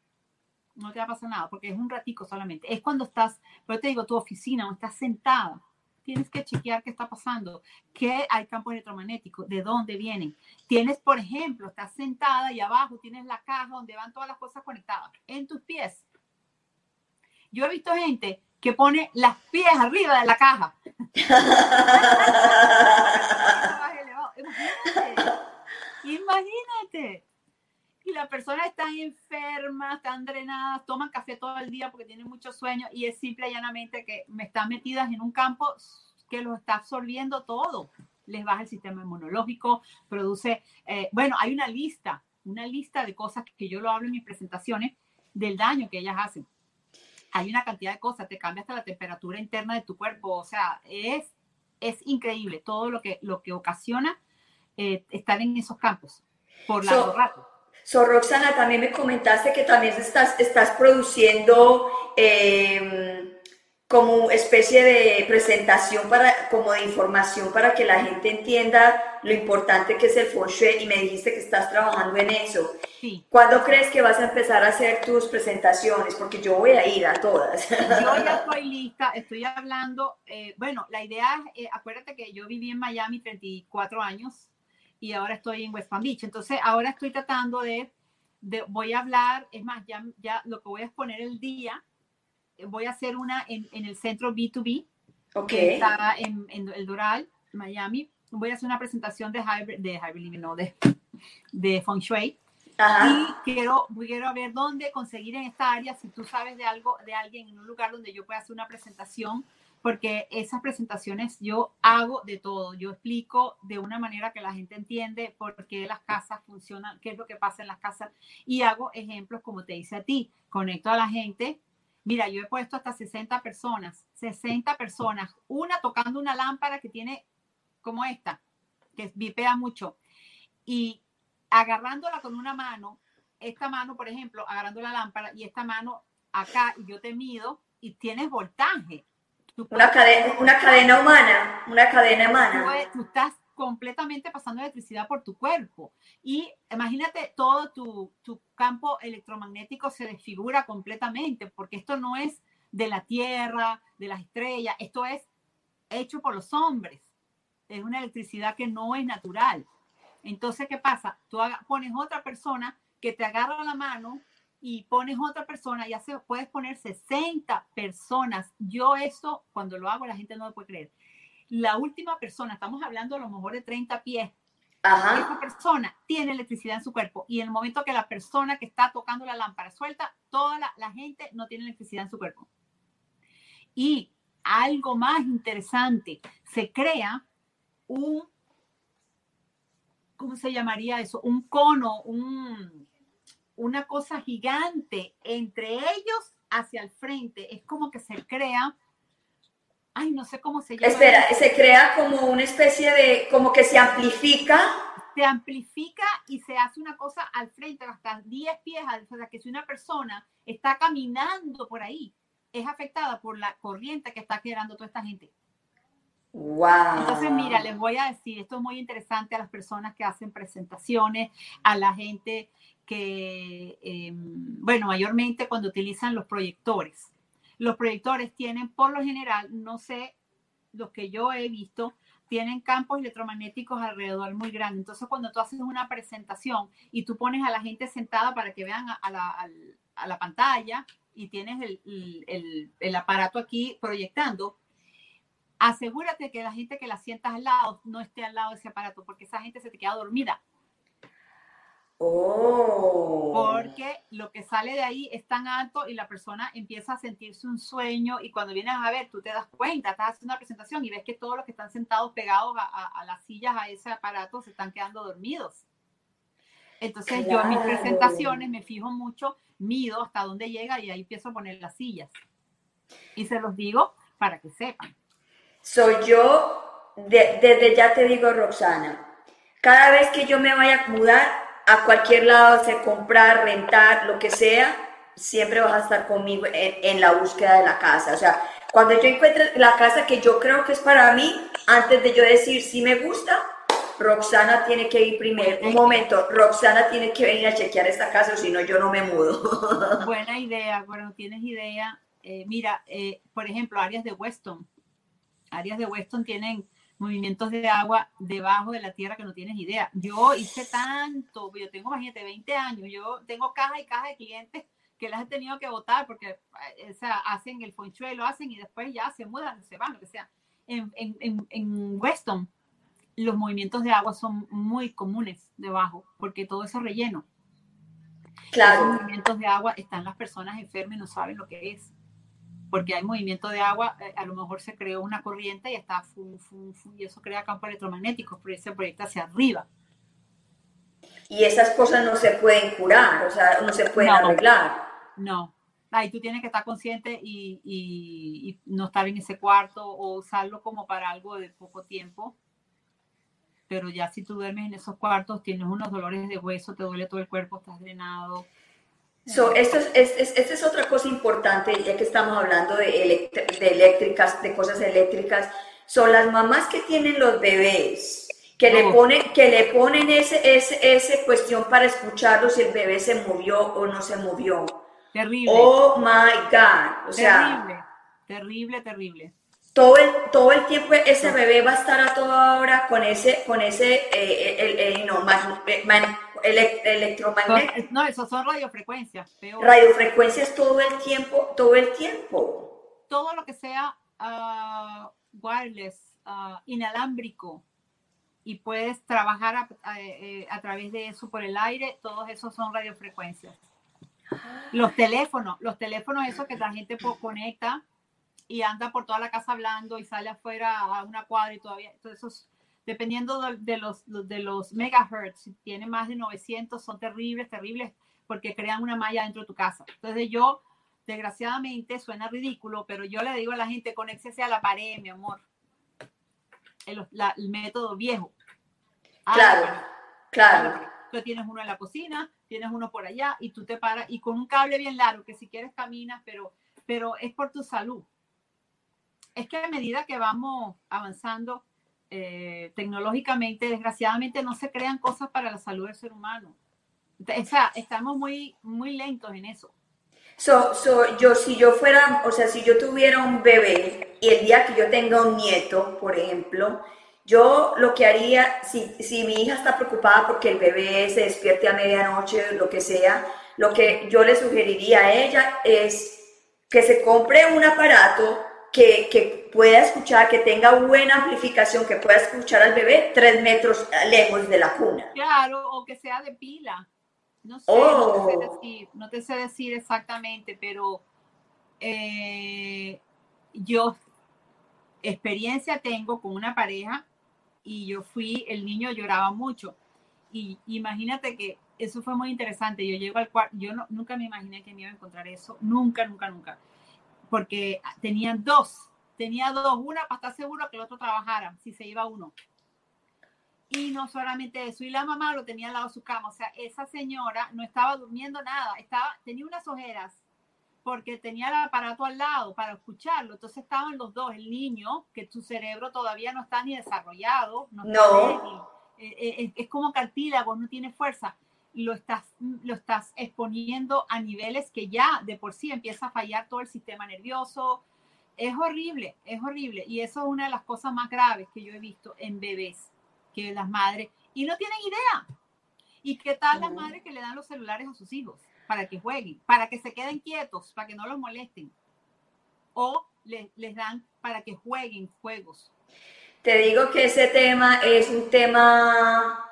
no te va a pasar nada porque es un ratico solamente. Es cuando estás, pero te digo, tu oficina o estás sentada, tienes que chequear qué está pasando, qué hay campos electromagnéticos, de dónde vienen. Tienes, por ejemplo, estás sentada y abajo tienes la caja donde van todas las cosas conectadas en tus pies. Yo he visto gente que pone las pies arriba de la caja. Imagínate, imagínate. Y la persona está enferma, están drenadas, toman café todo el día porque tienen mucho sueño y es simple y llanamente que me están metidas en un campo que los está absorbiendo todo. Les baja el sistema inmunológico, produce, eh, bueno, hay una lista, una lista de cosas que yo lo hablo en mis presentaciones del daño que ellas hacen. Hay una cantidad de cosas, te cambia hasta la temperatura interna de tu cuerpo, o sea, es, es increíble todo lo que, lo que ocasiona eh, estar en esos campos por largo So- rato. So, Roxana, también me comentaste que también estás, estás produciendo eh, como especie de presentación para, como de información para que la gente entienda lo importante que es el feng shui y me dijiste que estás trabajando en eso. Sí, ¿Cuándo crees que vas a empezar a hacer tus presentaciones? Porque yo voy a ir a todas. yo ya estoy lista, estoy hablando, eh, bueno, la idea eh, acuérdate que yo viví en Miami 34 años y ahora estoy en West Palm Beach, entonces ahora estoy tratando de, de voy a hablar, es más, ya, ya lo que voy a exponer el día, eh, voy a hacer una en, en el centro B2B, Ok. que está en, en el Doral, Miami, voy a hacer una presentación de hybrid, de hybrid living, no, de, de Feng Shui, Ajá. y quiero, quiero ver dónde conseguir en esta área, si tú sabes de algo, de alguien en un lugar donde yo pueda hacer una presentación, porque esas presentaciones yo hago de todo, yo explico de una manera que la gente entiende por qué las casas funcionan, qué es lo que pasa en las casas, y hago ejemplos como te dice a ti, conecto a la gente. Mira, yo he puesto hasta 60 personas, 60 personas, una tocando una lámpara que tiene como esta, que vipea mucho, y agarrándola con una mano, esta mano, por ejemplo, agarrando la lámpara y esta mano acá, y yo te mido y tienes voltaje. Una cadena, una cadena humana, una cadena humana. tú estás completamente pasando electricidad por tu cuerpo. Y imagínate, todo tu, tu campo electromagnético se desfigura completamente, porque esto no es de la Tierra, de las estrellas, esto es hecho por los hombres. Es una electricidad que no es natural. Entonces, ¿qué pasa? Tú pones otra persona que te agarra la mano y pones otra persona, ya se puedes poner 60 personas. Yo eso, cuando lo hago, la gente no me puede creer. La última persona, estamos hablando a lo mejor de 30 pies, Ajá. esa persona tiene electricidad en su cuerpo y en el momento que la persona que está tocando la lámpara suelta, toda la, la gente no tiene electricidad en su cuerpo. Y algo más interesante, se crea un ¿cómo se llamaría eso? Un cono, un, una cosa gigante entre ellos hacia el frente. Es como que se crea, ay, no sé cómo se llama. Espera, se crea como una especie de, como que se amplifica. Se amplifica y se hace una cosa al frente, hasta 10 pies, o sea, que si una persona está caminando por ahí, es afectada por la corriente que está generando toda esta gente. Wow. Entonces, mira, les voy a decir, esto es muy interesante a las personas que hacen presentaciones, a la gente que, em, bueno, mayormente cuando utilizan los proyectores. Los proyectores tienen, por lo general, no sé, los que yo he visto, tienen campos electromagnéticos alrededor muy grandes. Entonces, cuando tú haces una presentación y tú pones a la gente sentada para que vean a, la, pantalla y tienes el aparato aquí proyectando, asegúrate que la gente que la sientas al lado no esté al lado de ese aparato, porque esa gente se te queda dormida. Oh. Porque lo que sale de ahí es tan alto y la persona empieza a sentirse un sueño y cuando vienes a ver, tú te das cuenta, estás haciendo una presentación y ves que todos los que están sentados pegados a, las sillas, a ese aparato, se están quedando dormidos. Entonces yo en mis presentaciones me fijo mucho, mido hasta dónde llega y ahí empiezo a poner las sillas. Y se los digo para que sepan. Soy yo, desde ya te digo, Roxana, cada vez que yo me vaya a mudar, a cualquier lado, se comprar, rentar, lo que sea, siempre vas a estar conmigo en, la búsqueda de la casa. O sea, cuando yo encuentre la casa que yo creo que es para mí, antes de yo decir si me gusta, Roxana tiene que ir primero. Un momento, Roxana tiene que venir a chequear esta casa, o si no, yo no me mudo. Buena idea, bueno, tienes idea. Eh, mira, eh, por ejemplo, áreas de Weston. Áreas de Weston tienen movimientos de agua debajo de la tierra que no tienes idea. Yo hice tanto, yo tengo, imagínate, 20 años, yo tengo caja y caja de clientes que las he tenido que votar porque eh, o sea, hacen el fonchuelo, lo hacen y después ya se mudan, se van, lo que sea. En, en, en, Weston, los movimientos de agua son muy comunes debajo porque todo eso relleno. Claro. Los movimientos de agua están las personas enfermas y no saben lo que es porque hay movimiento de agua, eh, a lo mejor se creó una corriente y está y eso crea campos electromagnéticos, pero se proyecta hacia arriba. Y esas cosas no se pueden curar, o sea, no se pueden arreglar. No, ahí tú tienes que estar consciente y, y, no estar en ese cuarto o usarlo como para algo de poco tiempo. Pero ya si tú duermes en esos cuartos, tienes unos dolores de hueso, te duele todo el cuerpo, estás drenado, So, esto es, es, esta es otra cosa importante, ya que estamos hablando de, de eléctricas, de cosas eléctricas. Son las mamás que tienen los bebés, que le ponen, que le ponen ese, ese, ese cuestión para escucharlo si el bebé se movió o no se movió. Terrible. Oh my God. O sea, terrible, terrible, terrible todo el, todo el tiempo ese bebé va a estar a toda hora con ese, con ese eh, el, el, no, electromagnético. No, eso son radiofrecuencias. Radiofrecuencias todo el tiempo, todo el tiempo. Todo lo que sea uh, wireless, uh, inalámbrico, y puedes trabajar a, eh, a, través de eso por el aire, todos esos son radiofrecuencias. Los teléfonos, los teléfonos esos que la gente conecta y anda por toda la casa hablando y sale afuera a una cuadra y todavía, entonces dependiendo de, los, de los megahertz, si tiene más de 900 son terribles, terribles porque crean una malla dentro de tu casa. Entonces yo, desgraciadamente, suena ridículo, pero yo le digo a la gente, conéctese a la pared, mi amor. El, el método viejo. Claro, claro. Tú tienes uno en la cocina, tienes uno por allá y tú te paras y con un cable bien largo que si quieres caminas, pero, pero es por tu salud es que a medida que vamos avanzando eh, tecnológicamente, desgraciadamente no se crean cosas para la salud del ser humano. O sea, estamos muy, muy lentos en eso. So, so, yo, si yo fuera, o sea, si yo tuviera un bebé y el día que yo tenga un nieto, por ejemplo, yo lo que haría, si, si mi hija está preocupada porque el bebé se despierte a medianoche, lo que sea, lo que yo le sugeriría a ella es que se compre un aparato que, pueda escuchar, que tenga buena amplificación, que pueda escuchar al bebé tres metros lejos de la cuna. Claro, o que sea de pila. No sé, no, te sé oh. decir, no te sé decir exactamente, pero eh, yo experiencia tengo con una pareja y yo fui, el niño lloraba mucho y imagínate que eso fue muy interesante. Yo llego al cuarto, yo no, nunca me imaginé que me iba a encontrar eso, nunca, nunca, nunca, porque tenían dos, tenía dos, una para estar seguro que el otro trabajara, si se iba uno. Y no solamente eso, y la mamá lo tenía al lado de su cama, o sea, esa señora no estaba durmiendo nada, estaba, tenía unas ojeras porque tenía el aparato al lado para escucharlo. Entonces estaban los dos, el niño, que tu cerebro todavía no está ni desarrollado, no, no. Eh, eh, es como cartílago, no tiene fuerza lo estás, lo estás exponiendo a niveles que ya de por sí empieza a fallar todo el sistema nervioso. Es horrible, es horrible. Y eso es una de las cosas más graves que yo he visto en bebés, que las madres, y no tienen idea. ¿Y qué tal las madres que le dan los celulares a sus hijos para que jueguen, para que se queden quietos, para que no los molesten? O les dan para que jueguen juegos. Te digo que ese tema es un tema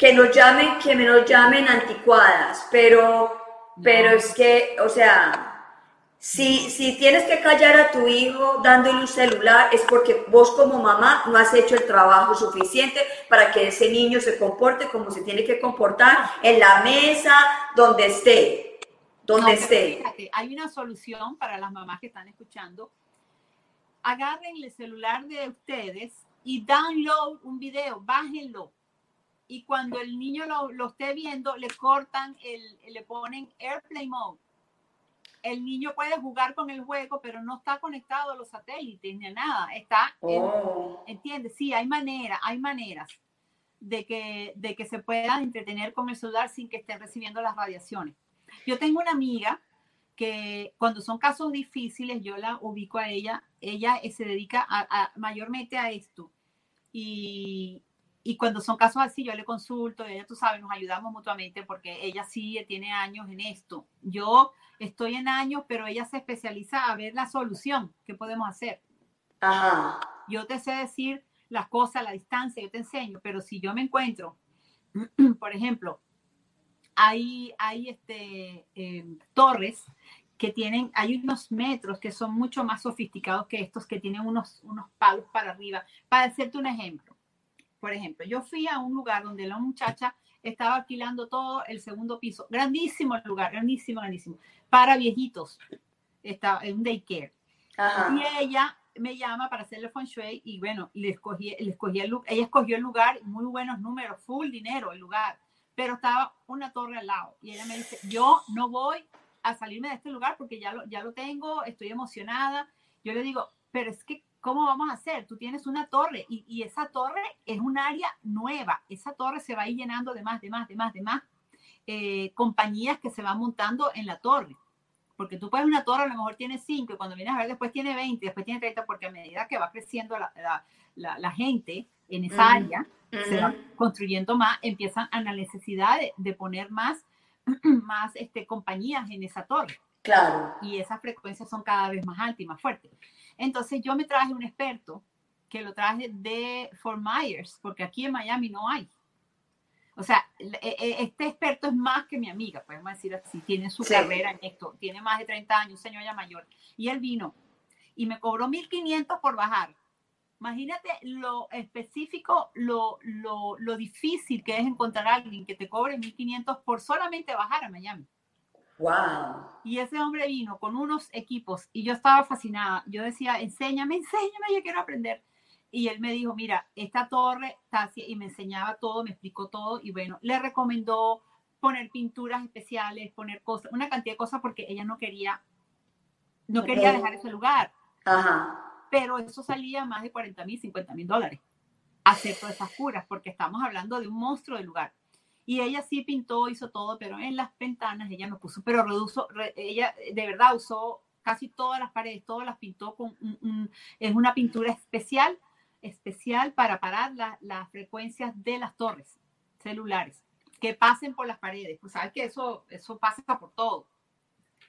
que nos llamen, que me nos llamen anticuadas, pero, pero es que, o sea, si, si tienes que callar a tu hijo dándole un celular, es porque vos como mamá no has hecho el trabajo suficiente para que ese niño se comporte como se tiene que comportar en la mesa, donde esté, donde esté. hay una solución para las mamás que están escuchando. Agarren el celular de ustedes y download un video, bájenlo y cuando el niño lo, lo, esté viendo, le cortan, el, le ponen Airplay Mode. El niño puede jugar con el juego, pero no está conectado a los satélites ni a nada. Está, oh. ¿entiendes? Sí, hay maneras, hay maneras de que, de que se puedan entretener con el celular sin que estén recibiendo las radiaciones. Yo tengo una amiga que cuando son casos difíciles, yo la ubico a ella, ella se dedica a, mayormente a esto. Y, y cuando son casos así, yo le consulto, ella, tú sabes, nos ayudamos mutuamente porque ella sí tiene años en esto. Yo estoy en años, pero ella se especializa a ver la solución que podemos hacer. Ajá. Yo te sé decir las cosas, la distancia, yo te enseño, pero si yo me encuentro, por ejemplo, hay, hay este, em, torres que tienen, hay unos metros que son mucho más sofisticados que estos, que tienen unos, unos palos para arriba. Para hacerte un ejemplo, por ejemplo, yo fui a un lugar donde la muchacha estaba alquilando todo el segundo piso, grandísimo el lugar, grandísimo, grandísimo, para viejitos, estaba en un daycare. Y ella me llama para hacerle feng shui y bueno, le escogí, le escogí el, ella escogió el lugar, muy buenos números, full dinero el lugar, pero estaba una torre al lado y ella me dice, yo no voy a salirme de este lugar porque ya lo, ya lo tengo, estoy emocionada. Yo le digo, pero es que ¿cómo vamos a hacer? Tú tienes una torre y, esa torre es un área nueva. Esa torre se va a ir llenando de más, de más, de más, de más eh, compañías que se van montando en la torre. Porque tú puedes una torre, a lo mejor tiene 5 y cuando vienes a ver después tiene 20, después tiene 30, porque a medida que va creciendo la, gente en esa área, se va construyendo más, empiezan a la necesidad de, poner más, más este, compañías en esa torre. Claro. Y esas frecuencias son cada vez más altas y más fuertes. Entonces yo me traje un experto que lo traje de Fort Myers, porque aquí en Miami no hay. O sea, e, e, este experto es más que mi amiga, podemos decir así, tiene su carrera en esto, tiene más de 30 años, señor ya mayor. Y él vino y me cobró 1.500 por bajar. Imagínate lo específico, lo, lo, lo difícil que es encontrar a alguien que te cobre 1.500 por solamente bajar a Miami. Wow. Y ese hombre vino con unos equipos y yo estaba fascinada. Yo decía, enséñame, enséñame, yo quiero aprender. Y él me dijo, mira, esta torre está así, y me enseñaba todo, me explicó todo, y bueno, le recomendó poner pinturas especiales, poner cosas, una cantidad de cosas porque ella no quería, no quería dejar ese lugar. Ajá. Pero eso salía más de 40 mil, 50 mil dólares hacer todas esas curas, porque estamos hablando de un monstruo del lugar. Y ella sí pintó, hizo todo, pero en las ventanas ella no puso, pero redujo, ella de verdad usó casi todas las paredes, todas las pintó con es una pintura especial, especial para parar las frecuencias de las torres celulares que pasen por las paredes. Pues sabes que eso, eso pasa por todo.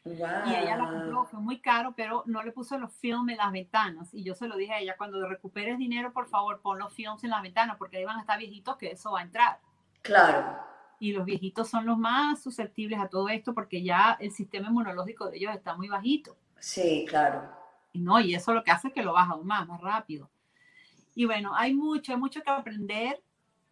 Y ella la compró, fue muy caro, pero no le puso los films en las ventanas. Y yo se lo dije a ella, cuando recuperes dinero, por favor, pon los films en las ventanas, porque ahí van a estar viejitos que eso va a entrar. Claro y los viejitos son los más susceptibles a todo esto porque ya el sistema inmunológico de ellos está muy bajito. Sí, claro. No, y eso lo que hace es que lo baja aún más, más rápido. Y bueno, hay mucho, hay mucho que aprender.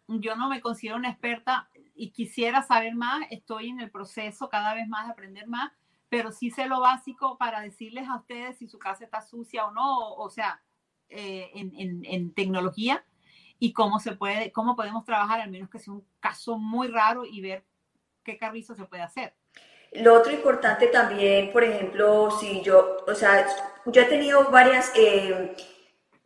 yo no me considero una experta y quisiera saber más, estoy en el proceso cada vez más de aprender más, pero sí sé lo básico para decirles a ustedes si su casa está sucia o no, o, sea, eh, en, en, tecnología y cómo se puede, cómo podemos trabajar, al menos que sea un caso muy raro y ver qué carrizo se puede hacer. Lo otro importante también, por ejemplo, si yo, o sea, yo he tenido varias eh,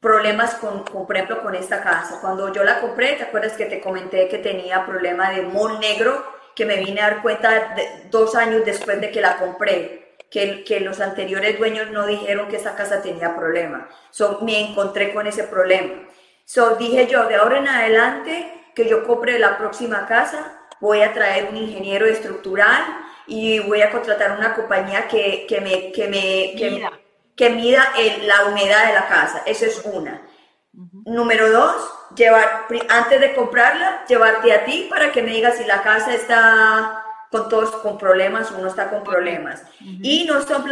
problemas con, por ejemplo, con esta casa. Cuando yo la compré, ¿te acuerdas que te comenté que tenía problema de mol negro? Que me vine a dar cuenta dos años después de que la compré, que, que los anteriores dueños no dijeron que esa casa tenía problema. So, me encontré con ese problema. So, dije yo, de ahora en adelante, que yo compre la próxima casa, voy a traer un ingeniero estructural y voy a contratar una compañía que, que me, que me, que, que mida la humedad de la casa. Eso es una. Número dos, llevar, antes de comprarla, llevarte a ti para que me digas si la casa está con todos con problemas o no está con problemas. Y, no, son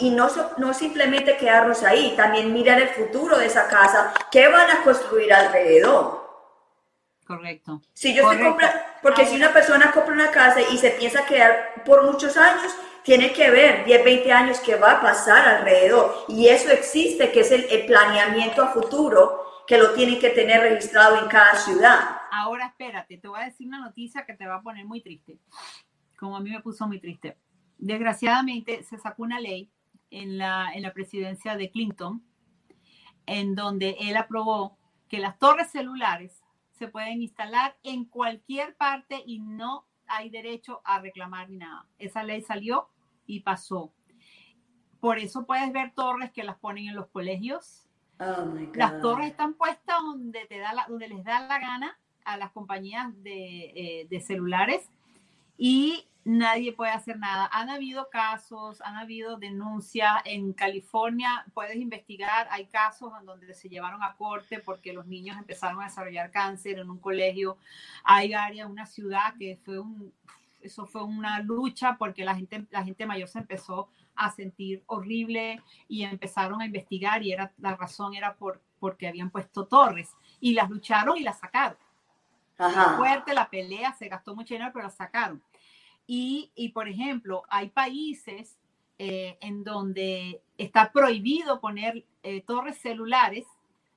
y no, no simplemente quedarnos ahí, también mirar el futuro de esa casa, qué van a construir alrededor. Correcto. Si yo porque si una persona compra una casa y se piensa quedar por muchos años, tiene que ver 10, 20 años que va a pasar alrededor. Y eso existe, que es el, planeamiento a futuro, que lo tienen que tener registrado en cada ciudad. Ahora espérate, te voy a decir una noticia que te va a poner muy triste, como a mí me puso muy triste. Desgraciadamente se sacó una ley en la, en la presidencia de Clinton, en donde él aprobó que las torres celulares se pueden instalar en cualquier parte y no hay derecho a reclamar ni nada. Esa ley salió y pasó. Por eso puedes ver torres que las ponen en los colegios. Oh las torres están puestas donde, te da donde les da la gana a las compañías de, eh, de celulares y nadie puede hacer nada. Han habido casos, han habido denuncias. En California puedes investigar, hay casos en donde se llevaron a corte porque los niños empezaron a desarrollar cáncer en un colegio. Hay área, una ciudad que fue un, eso fue una lucha porque la gente, la gente mayor se empezó a sentir horrible y empezaron a investigar y era, la razón era por, porque habían puesto torres y las lucharon y las sacaron. fuerte la pelea, se gastó mucho dinero, pero la sacaron. Y, por ejemplo, hay países eh, en donde está prohibido poner eh, torres celulares,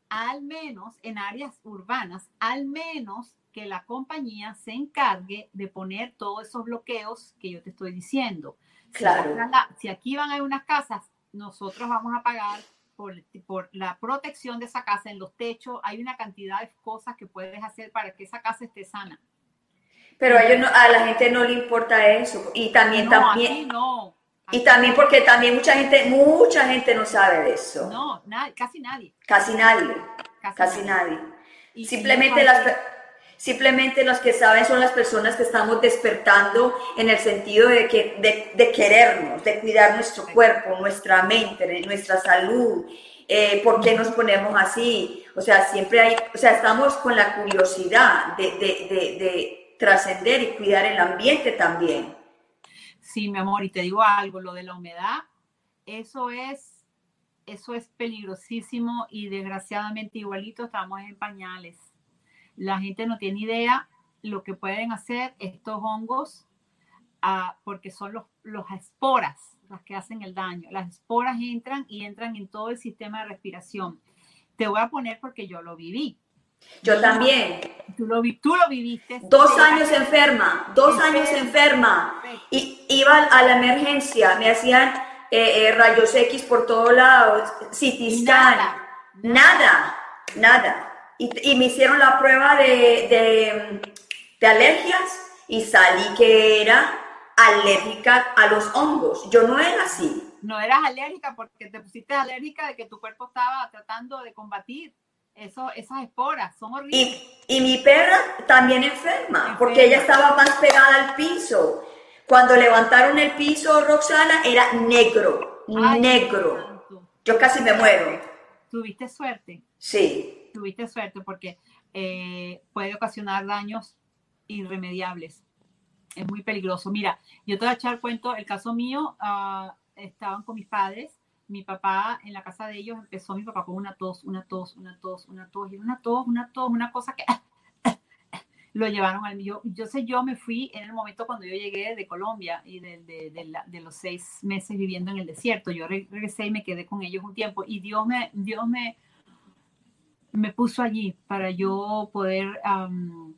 al menos en áreas urbanas, al menos que la compañía se encargue de poner todos esos bloqueos que yo te estoy diciendo. Claro. Si, aquí van a unas casas, nosotros vamos a pagar por, por, la protección de esa casa en los techos. Hay una cantidad de cosas que puedes hacer para que esa casa esté sana. Pero a, ellos a la gente no le importa eso. Y también, también. No. Y también porque también mucha gente, mucha gente no sabe de eso. No, casi nadie. Casi nadie. Casi, nadie. Simplemente las simplemente los que saben son las personas que estamos despertando en el sentido de, que, de, de querernos, de cuidar nuestro cuerpo, nuestra mente, nuestra salud, eh, ¿por qué nos ponemos así? O sea, siempre hay, o sea, estamos con la curiosidad de, de trascender y cuidar el ambiente también. Sí, mi amor, y te digo algo, lo de la humedad, eso es, eso es peligrosísimo y desgraciadamente igualito estamos en pañales. La gente no tiene idea lo que pueden hacer estos hongos ah, porque son los, los esporas las que hacen el daño. Las esporas entran y entran en todo el sistema de respiración. Te voy a poner porque yo lo viví. Yo también. Tú lo, tú lo viviste. Dos años enferma, dos años enferma. Y iba a la emergencia, me hacían eh, eh, rayos X por todos lados, CT Nada, nada, nada. Y, me hicieron la prueba de, de, alergias y salí que era alérgica a los hongos. Yo no era así. No eras alérgica porque te pusiste alérgica de que tu cuerpo estaba tratando de combatir eso, esas esporas son horribles. Y, mi perra también enferma, porque ella estaba más pegada al piso. Cuando levantaron el piso, Roxana, era negro, negro. Yo casi me muero. ¿Tuviste suerte? Sí. Tuviste suerte porque eh, puede ocasionar daños irremediables. Es muy peligroso. Mira, yo te voy a echar cuento, el caso mío, uh, estaban con mis padres mi papá en la casa de ellos empezó mi papá con una tos, una tos, una tos, una tos, y una tos, una tos, una cosa que... lo llevaron al yo, yo sé, yo me fui en el momento cuando yo llegué de Colombia y de, de, de, los seis meses viviendo en el desierto. Yo regresé y me quedé con ellos un tiempo y Dios me, Dios me, me puso allí para yo poder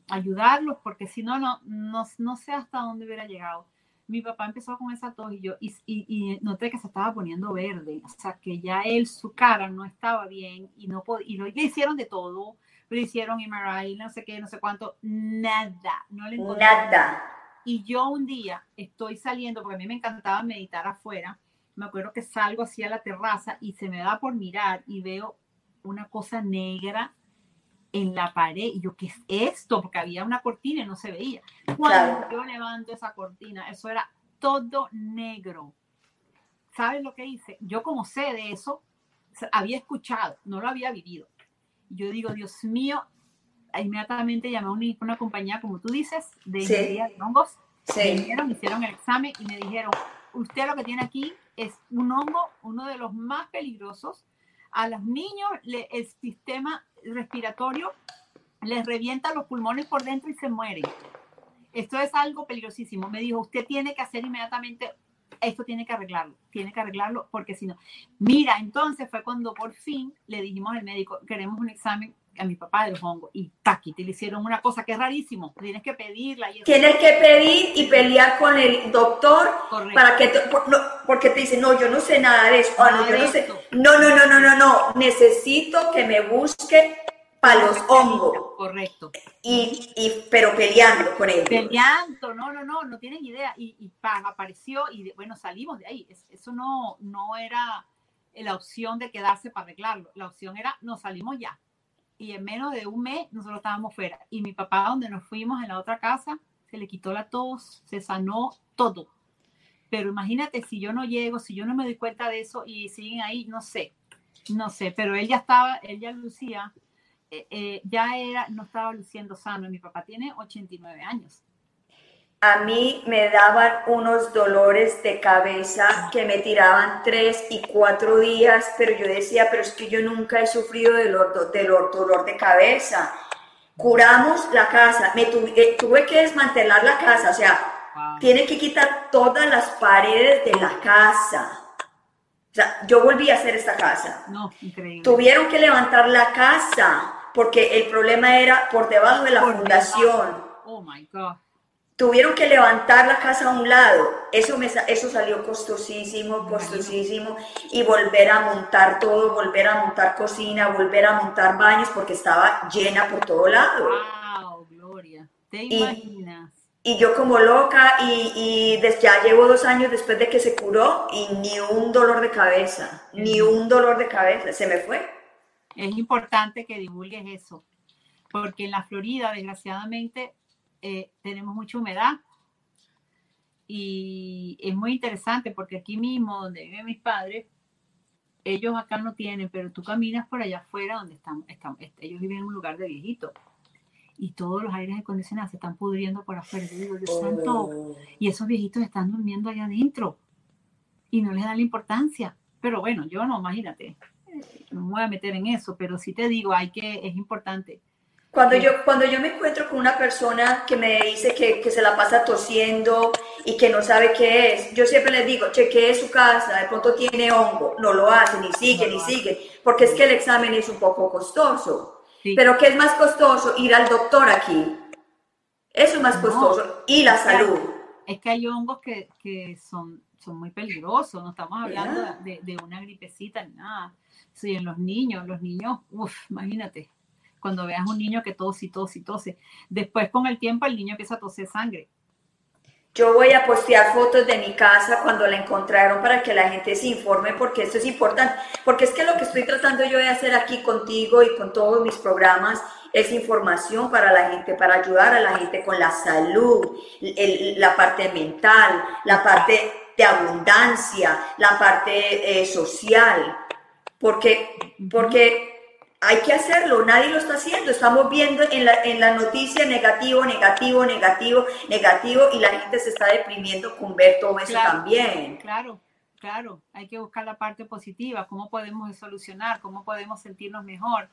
ayudarlos, porque si no, no, no, sé hasta dónde hubiera llegado. Mi papá empezó con esa tos y yo, y, y, noté que se estaba poniendo verde, o sea, que ya él, su cara no estaba bien y no y lo, le hicieron de todo, le hicieron MRI, no sé qué, no sé cuánto, nada, no le Nada. Y yo un día estoy saliendo, porque a mí me encantaba meditar afuera, me acuerdo que salgo así a la terraza y se me da por mirar y veo una cosa negra en la pared. Y yo, ¿qué es esto? Porque había una cortina y no se veía. Cuando yo levanto esa cortina, eso era todo negro. ¿Sabes lo que hice? Yo como sé de eso, había escuchado, no lo había vivido. Yo digo, Dios mío, inmediatamente llamé a una, compañía, como tú dices, de ingeniería de hongos. Vinieron, hicieron el examen y me dijeron, usted lo que tiene aquí es un hongo, uno de los más peligrosos a los niños el sistema respiratorio les revienta los pulmones por dentro y se mueren. Esto es algo peligrosísimo. Me dijo, usted tiene que hacer inmediatamente, esto tiene que arreglarlo, tiene que arreglarlo porque si no. Mira, entonces fue cuando por fin le dijimos al médico, queremos un examen a mi papá del hongo y taqui, te le hicieron una cosa que es rarísimo, tienes que pedirla. Y tienes que pedir y pelear con el doctor para que, no, porque te dice, no, yo no sé nada de eso, ah, no, yo no, sé. no, no, no, no, no, no, necesito que me busque para los hongos. Correcto. Y, y, pero peleando con él. Peleando, no, no, no, no tienen idea. Y, y apareció y bueno, salimos de ahí. Eso no, no era la opción de quedarse para arreglarlo. La opción era, nos salimos ya y en menos de un mes nosotros estábamos fuera. Y mi papá, donde nos fuimos en la otra casa, se le quitó la tos, se sanó todo. Pero imagínate si yo no llego, si yo no me doy cuenta de eso y siguen ahí, no sé, no sé, pero él ya estaba, él ya lucía, eh, eh, ya era, no estaba luciendo sano. Mi papá tiene 89 años a mí me daban unos dolores de cabeza que me tiraban tres y cuatro días, pero yo decía, pero es que yo nunca he sufrido del, del dolor de cabeza. Curamos la casa, me eh, tuve, que desmantelar la casa, o sea, tiene que quitar todas las paredes de la casa. O sea, yo volví a hacer esta casa. No, increíble. Tuvieron que levantar la casa porque el problema era por debajo de la fundación. Oh my God tuvieron que levantar la casa a un lado. Eso, me, eso salió costosísimo, costosísimo. Y volver a montar todo, volver a montar cocina, volver a montar baños, porque estaba llena por todo lado. ¡Wow, Gloria! ¿Te imaginas? Y, yo como loca, y, y ya llevo dos años después de que se curó, y ni un dolor de cabeza, ni un dolor de cabeza, se me fue. Es importante que divulgues eso, porque en la Florida, desgraciadamente, eh, tenemos mucha humedad y es muy interesante porque aquí mismo, donde viven mis padres, ellos acá no tienen, pero tú caminas por allá afuera donde están, están ellos viven en un lugar de viejito y todos los aires acondicionados se están pudriendo por afuera. Yo digo, Dios santo, oh. y esos viejitos están durmiendo allá adentro y no les dan la importancia. Pero bueno, yo no, imagínate, no me voy a meter en eso, pero sí te digo, hay que, es importante cuando yo, cuando yo me encuentro con una persona que me dice que, que, se la pasa tosiendo y que no sabe qué es, yo siempre les digo, chequee su casa, de pronto tiene hongo, no lo hace, ni sigue, ni sigue, porque es que el examen es un poco costoso. Pero ¿qué es más costoso? Ir al doctor aquí. Eso es más costoso. Y la salud. Es que hay hongos que, que son, son muy peligrosos, no estamos hablando de, de, una gripecita ni nada. Sí, en los niños, los niños, uff, imagínate cuando veas un niño que tose y tose y tose. Después con el tiempo el niño empieza a toser sangre. Yo voy a postear fotos de mi casa cuando la encontraron para que la gente se informe porque esto es importante. Porque es que lo que estoy tratando yo de hacer aquí contigo y con todos mis programas es información para la gente, para ayudar a la gente con la salud, la parte mental, la parte de abundancia, la parte eh, social. Porque, porque hay que hacerlo, nadie lo está haciendo. Estamos viendo en la, en la noticia negativo, negativo, negativo, negativo y la gente se está deprimiendo con ver todo eso también. Claro, claro, hay que buscar la parte positiva, cómo podemos solucionar, cómo podemos sentirnos mejor.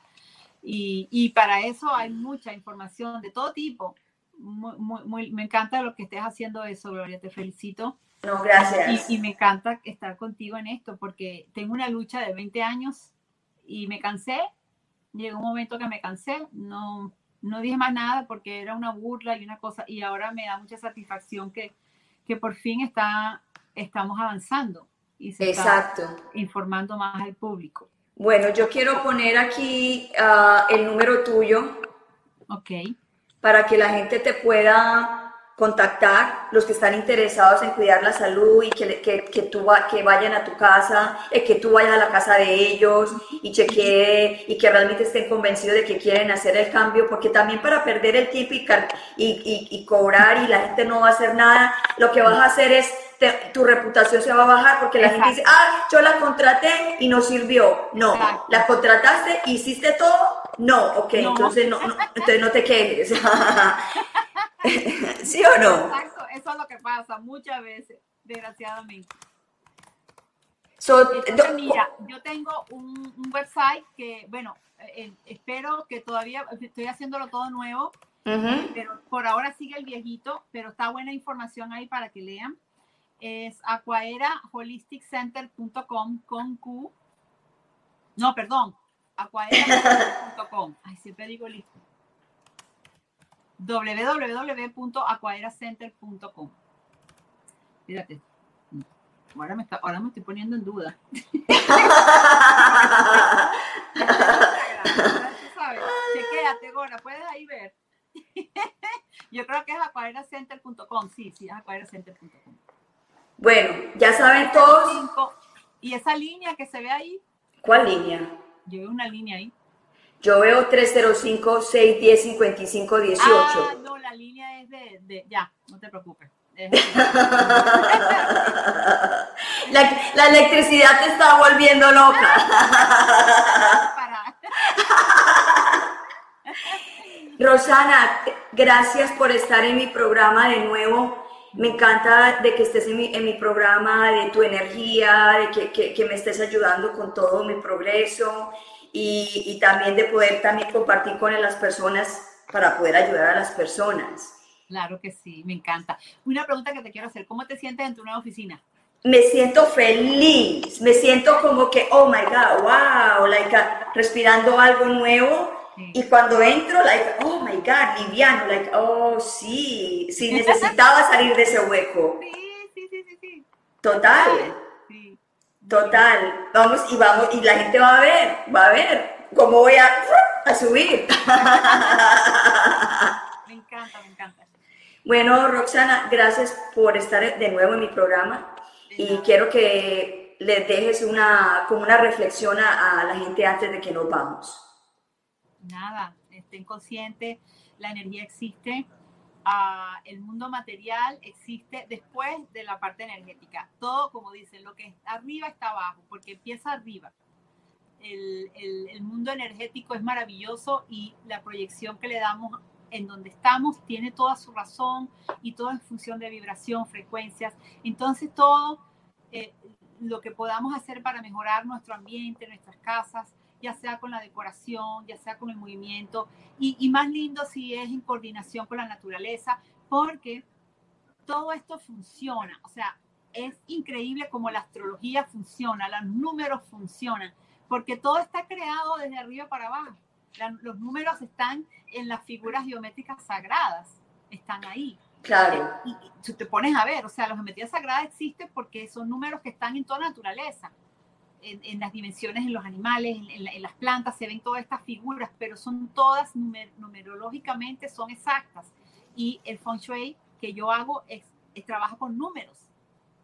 Y, y para eso hay mucha información de todo tipo. muy, muy, me encanta lo que estés haciendo eso, Gloria, te felicito. No, gracias. Y, y, me encanta estar contigo en esto porque tengo una lucha de 20 años y me cansé. Llegó un momento que me cansé, no, no dije más nada porque era una burla y una cosa, y ahora me da mucha satisfacción que, que por fin está, estamos avanzando y se Exacto. está informando más al público. Bueno, yo quiero poner aquí uh, el número tuyo. Ok. Para que la gente te pueda contactar, los que están interesados en cuidar la salud y que, que, que, tú va, que vayan a tu casa, eh, que tú vayas a la casa de ellos y chequee y que realmente estén convencidos de que quieren hacer el cambio, porque también para perder el tiempo y, y, y cobrar y la gente no va a hacer nada, lo que vas a hacer es te, tu reputación se va a bajar porque la Exacto. gente dice, ah, yo la contraté y no sirvió. No, Exacto. la contrataste, hiciste todo. No, ok, no. entonces no, no, entonces no te quejes. ¿Sí o no? Exacto, eso es lo que pasa muchas veces, desgraciadamente. So, Entonces, mira, yo tengo un, un website que, bueno, eh, espero que todavía estoy haciéndolo todo nuevo, uh -huh. pero por ahora sigue el viejito, pero está buena información ahí para que lean. Es aquaeraholisticcenter.com con Q. No, perdón, aquaera.com. Ay, siempre digo listo www.aquaeracenter.com. Fíjate. Ahora me, está, ahora me estoy poniendo en duda. Chequéate, Gora, puedes ahí ver. Yo creo que es aquaeracenter.com. Sí, sí, es aquaeracenter.com. Bueno, ya saben todos. Y esa línea que se ve ahí. ¿Cuál línea? Yo veo una línea ahí. Yo veo 305-610-5518. Ah, no, la línea es de, de ya, no te preocupes. la, la, electricidad te está volviendo loca. Rosana, gracias por estar en mi programa de nuevo. Me encanta de que estés en mi, en mi programa, de tu energía, de que, que, que me estés ayudando con todo mi progreso y, y, también de poder también compartir con las personas para poder ayudar a las personas. Claro que sí, me encanta. Una pregunta que te quiero hacer, ¿cómo te sientes en tu nueva oficina? Me siento feliz, me siento como que, oh my God, wow, like, uh, respirando algo nuevo. Sí. Y cuando entro, like, oh my God, liviano, like, oh sí, sí, necesitaba salir de ese hueco. Sí, sí, sí, sí. sí. Total. Total, vamos y vamos, y la gente va a ver, va a ver cómo voy a, a subir. Me encanta, me encanta. Bueno, Roxana, gracias por estar de nuevo en mi programa y quiero que les dejes una, como una reflexión a, a la gente antes de que nos vamos. Nada, estén conscientes, la energía existe, Uh, el mundo material existe después de la parte energética. Todo, como dicen, lo que está arriba está abajo, porque empieza arriba. El, el, el, mundo energético es maravilloso y la proyección que le damos en donde estamos tiene toda su razón y todo en función de vibración, frecuencias. Entonces, todo eh, lo que podamos hacer para mejorar nuestro ambiente, nuestras casas, ya sea con la decoración, ya sea con el movimiento, y, y, más lindo si es en coordinación con la naturaleza, porque todo esto funciona, o sea, es increíble cómo la astrología funciona, los números funcionan, porque todo está creado desde arriba para abajo. La, los números están en las figuras geométricas sagradas, están ahí. Claro. Y, y, si te pones a ver, o sea, la geometría sagrada existe porque son números que están en toda naturaleza en, en, las dimensiones en los animales, en, en, en, las plantas, se ven todas estas figuras, pero son todas numer, numerológicamente, son exactas. Y el feng shui que yo hago es, es trabaja con números.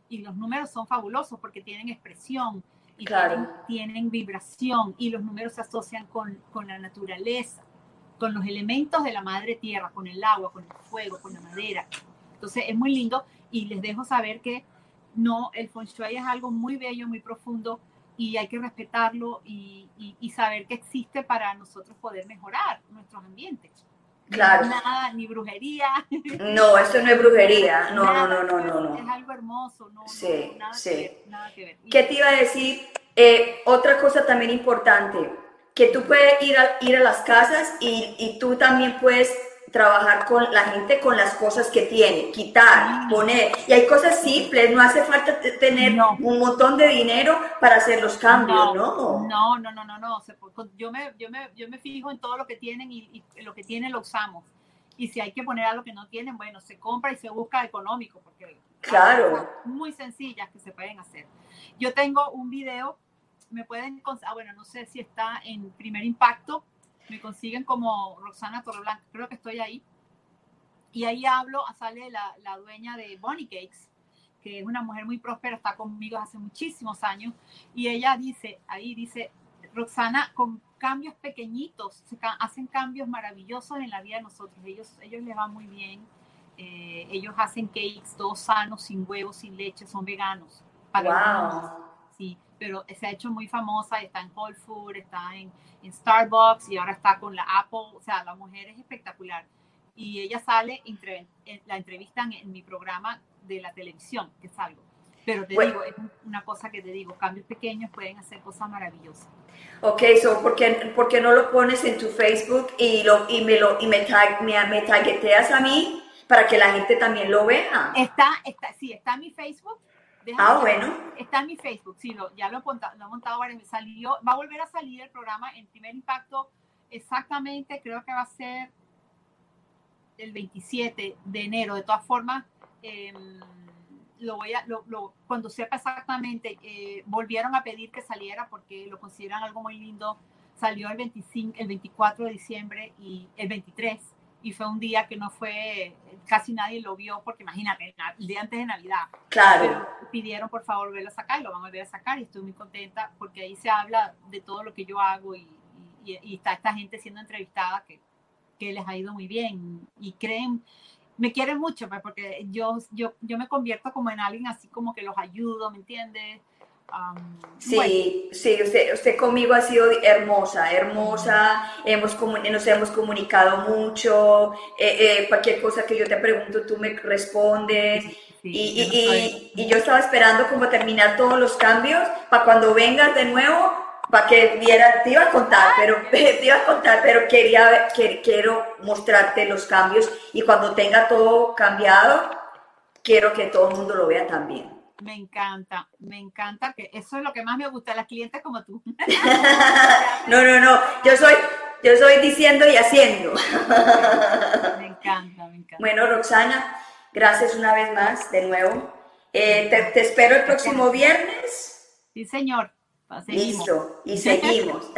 Y los números son fabulosos porque tienen expresión y claro. tienen, tienen, vibración y los números se asocian con, con la naturaleza, con los elementos de la madre tierra, con el agua, con el fuego, con la madera. Entonces es muy lindo y les dejo saber que no, el feng shui es algo muy bello, muy profundo, y hay que respetarlo y, y, y, saber que existe para nosotros poder mejorar nuestros ambientes. Claro. No nada, ni brujería. No, esto no es brujería. No, nada, no, no, no, no, Es algo hermoso. No, sí, no, nada, sí. Que ver, nada que ver. ¿Qué te iba a decir? Eh, otra cosa también importante, que tú puedes ir a, ir a las casas y, y tú también puedes trabajar con la gente con las cosas que tiene, quitar, poner. Y hay cosas simples, no hace falta tener un montón de dinero para hacer los cambios, ¿no? No, no, no, no, no. Yo me, yo me, yo me fijo en todo lo que tienen y, lo que tienen lo usamos. Y si hay que poner algo que no tienen, bueno, se compra y se busca económico, porque claro. muy sencillas que se pueden hacer. Yo tengo un video, me pueden, ah, bueno, no sé si está en primer impacto, me consiguen como Roxana Torreblanca, creo que estoy ahí. Y ahí hablo, sale la, la dueña de Bonnie Cakes, que es una mujer muy próspera, está conmigo hace muchísimos años, y ella dice, ahí dice, Roxana, con cambios pequeñitos, se hacen cambios maravillosos en la vida de nosotros, ellos, ellos les va muy bien, eh, ellos hacen cakes todos sanos, sin huevos, sin leche, son veganos. Para sí, pero se ha hecho muy famosa, está en Whole Food, está en, en, Starbucks y ahora está con la Apple, o sea, la mujer es espectacular. Y ella sale, entre, la entrevistan en mi programa de la televisión, que es algo. Pero te digo, es una cosa que te digo, cambios pequeños pueden hacer cosas maravillosas. Ok, so, ¿por qué, ¿por qué no lo pones en tu Facebook y, lo, y, me, lo, y me, tag, me, me tagueteas a mí para que la gente también lo vea? Está, está, sí, está en mi Facebook ah, bueno. Está en mi Facebook, sí, lo, ya lo he, montado, lo he montado varias veces. Salió, va a volver a salir el programa en primer impacto exactamente, creo que va a ser el 27 de enero. De todas formas, em, lo voy a, lo, cuando sepa exactamente, eh, volvieron a pedir que saliera porque lo consideran algo muy lindo. Salió el 25, el 24 de diciembre y el 23 y fue un día que no fue, casi nadie lo vio, porque imagínate, el día antes de Navidad. Claro. pidieron por favor verlo sacar y lo van a volver a sacar y estoy muy contenta porque ahí se habla de todo lo que yo hago y, y, está esta gente siendo entrevistada que, que, les ha ido muy bien y creen, me quieren mucho, pues, porque yo, yo, yo me convierto como en alguien así como que los ayudo, ¿me entiendes? Sí, sí, usted, usted, conmigo ha sido hermosa, hermosa, hemos, nos hemos comunicado mucho, eh, eh, cualquier cosa que yo te pregunto tú me respondes. y, y, y, yo estaba esperando como terminar todos los cambios para cuando vengas de nuevo, para que viera, te iba a contar, pero te iba a contar, pero quería, quiero mostrarte los cambios y cuando tenga todo cambiado, quiero que todo el mundo lo vea también. Me encanta, me encanta que eso es lo que más me gusta, las clientes como tú. no, no, no, yo soy, yo soy diciendo y haciendo. me encanta, me encanta. Bueno, Roxana, gracias una vez más, de nuevo. Eh, te, espero el próximo viernes. Sí, señor. Listo, y seguimos.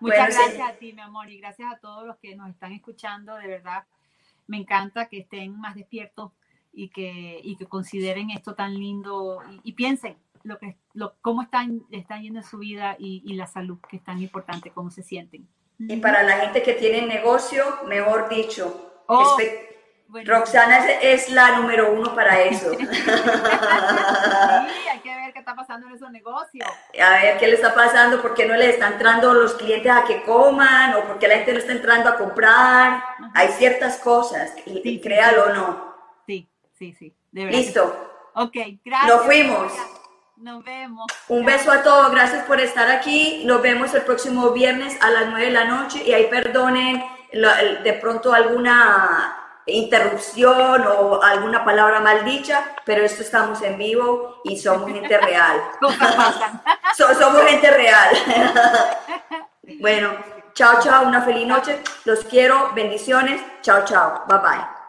Muchas gracias a ti, mi amor, y gracias a todos los que nos están escuchando, de verdad. Me encanta que estén más despiertos y que, y que consideren esto tan lindo y, piensen lo que, lo, cómo están, están yendo en su vida y, y, la salud, que es tan importante, cómo se sienten. Y para la gente que tiene negocio, mejor dicho, oh, Roxana es, la número uno para eso. sí, hay que ver qué está pasando en esos negocios. A ver qué le está pasando, por qué no le están entrando los clientes a que coman o por qué la gente no está entrando a comprar. Hay ciertas cosas, créalo o no sí, sí. Listo. Ok, gracias. Nos fuimos. Nos vemos. Un beso a todos, gracias por estar aquí. Nos vemos el próximo viernes a las 9 de la noche y ahí perdonen de pronto alguna interrupción o alguna palabra mal dicha, pero esto estamos en vivo y somos gente real. somos gente real. bueno, chao, chao, una feliz noche. Los quiero, bendiciones. Chao, chao. Bye bye.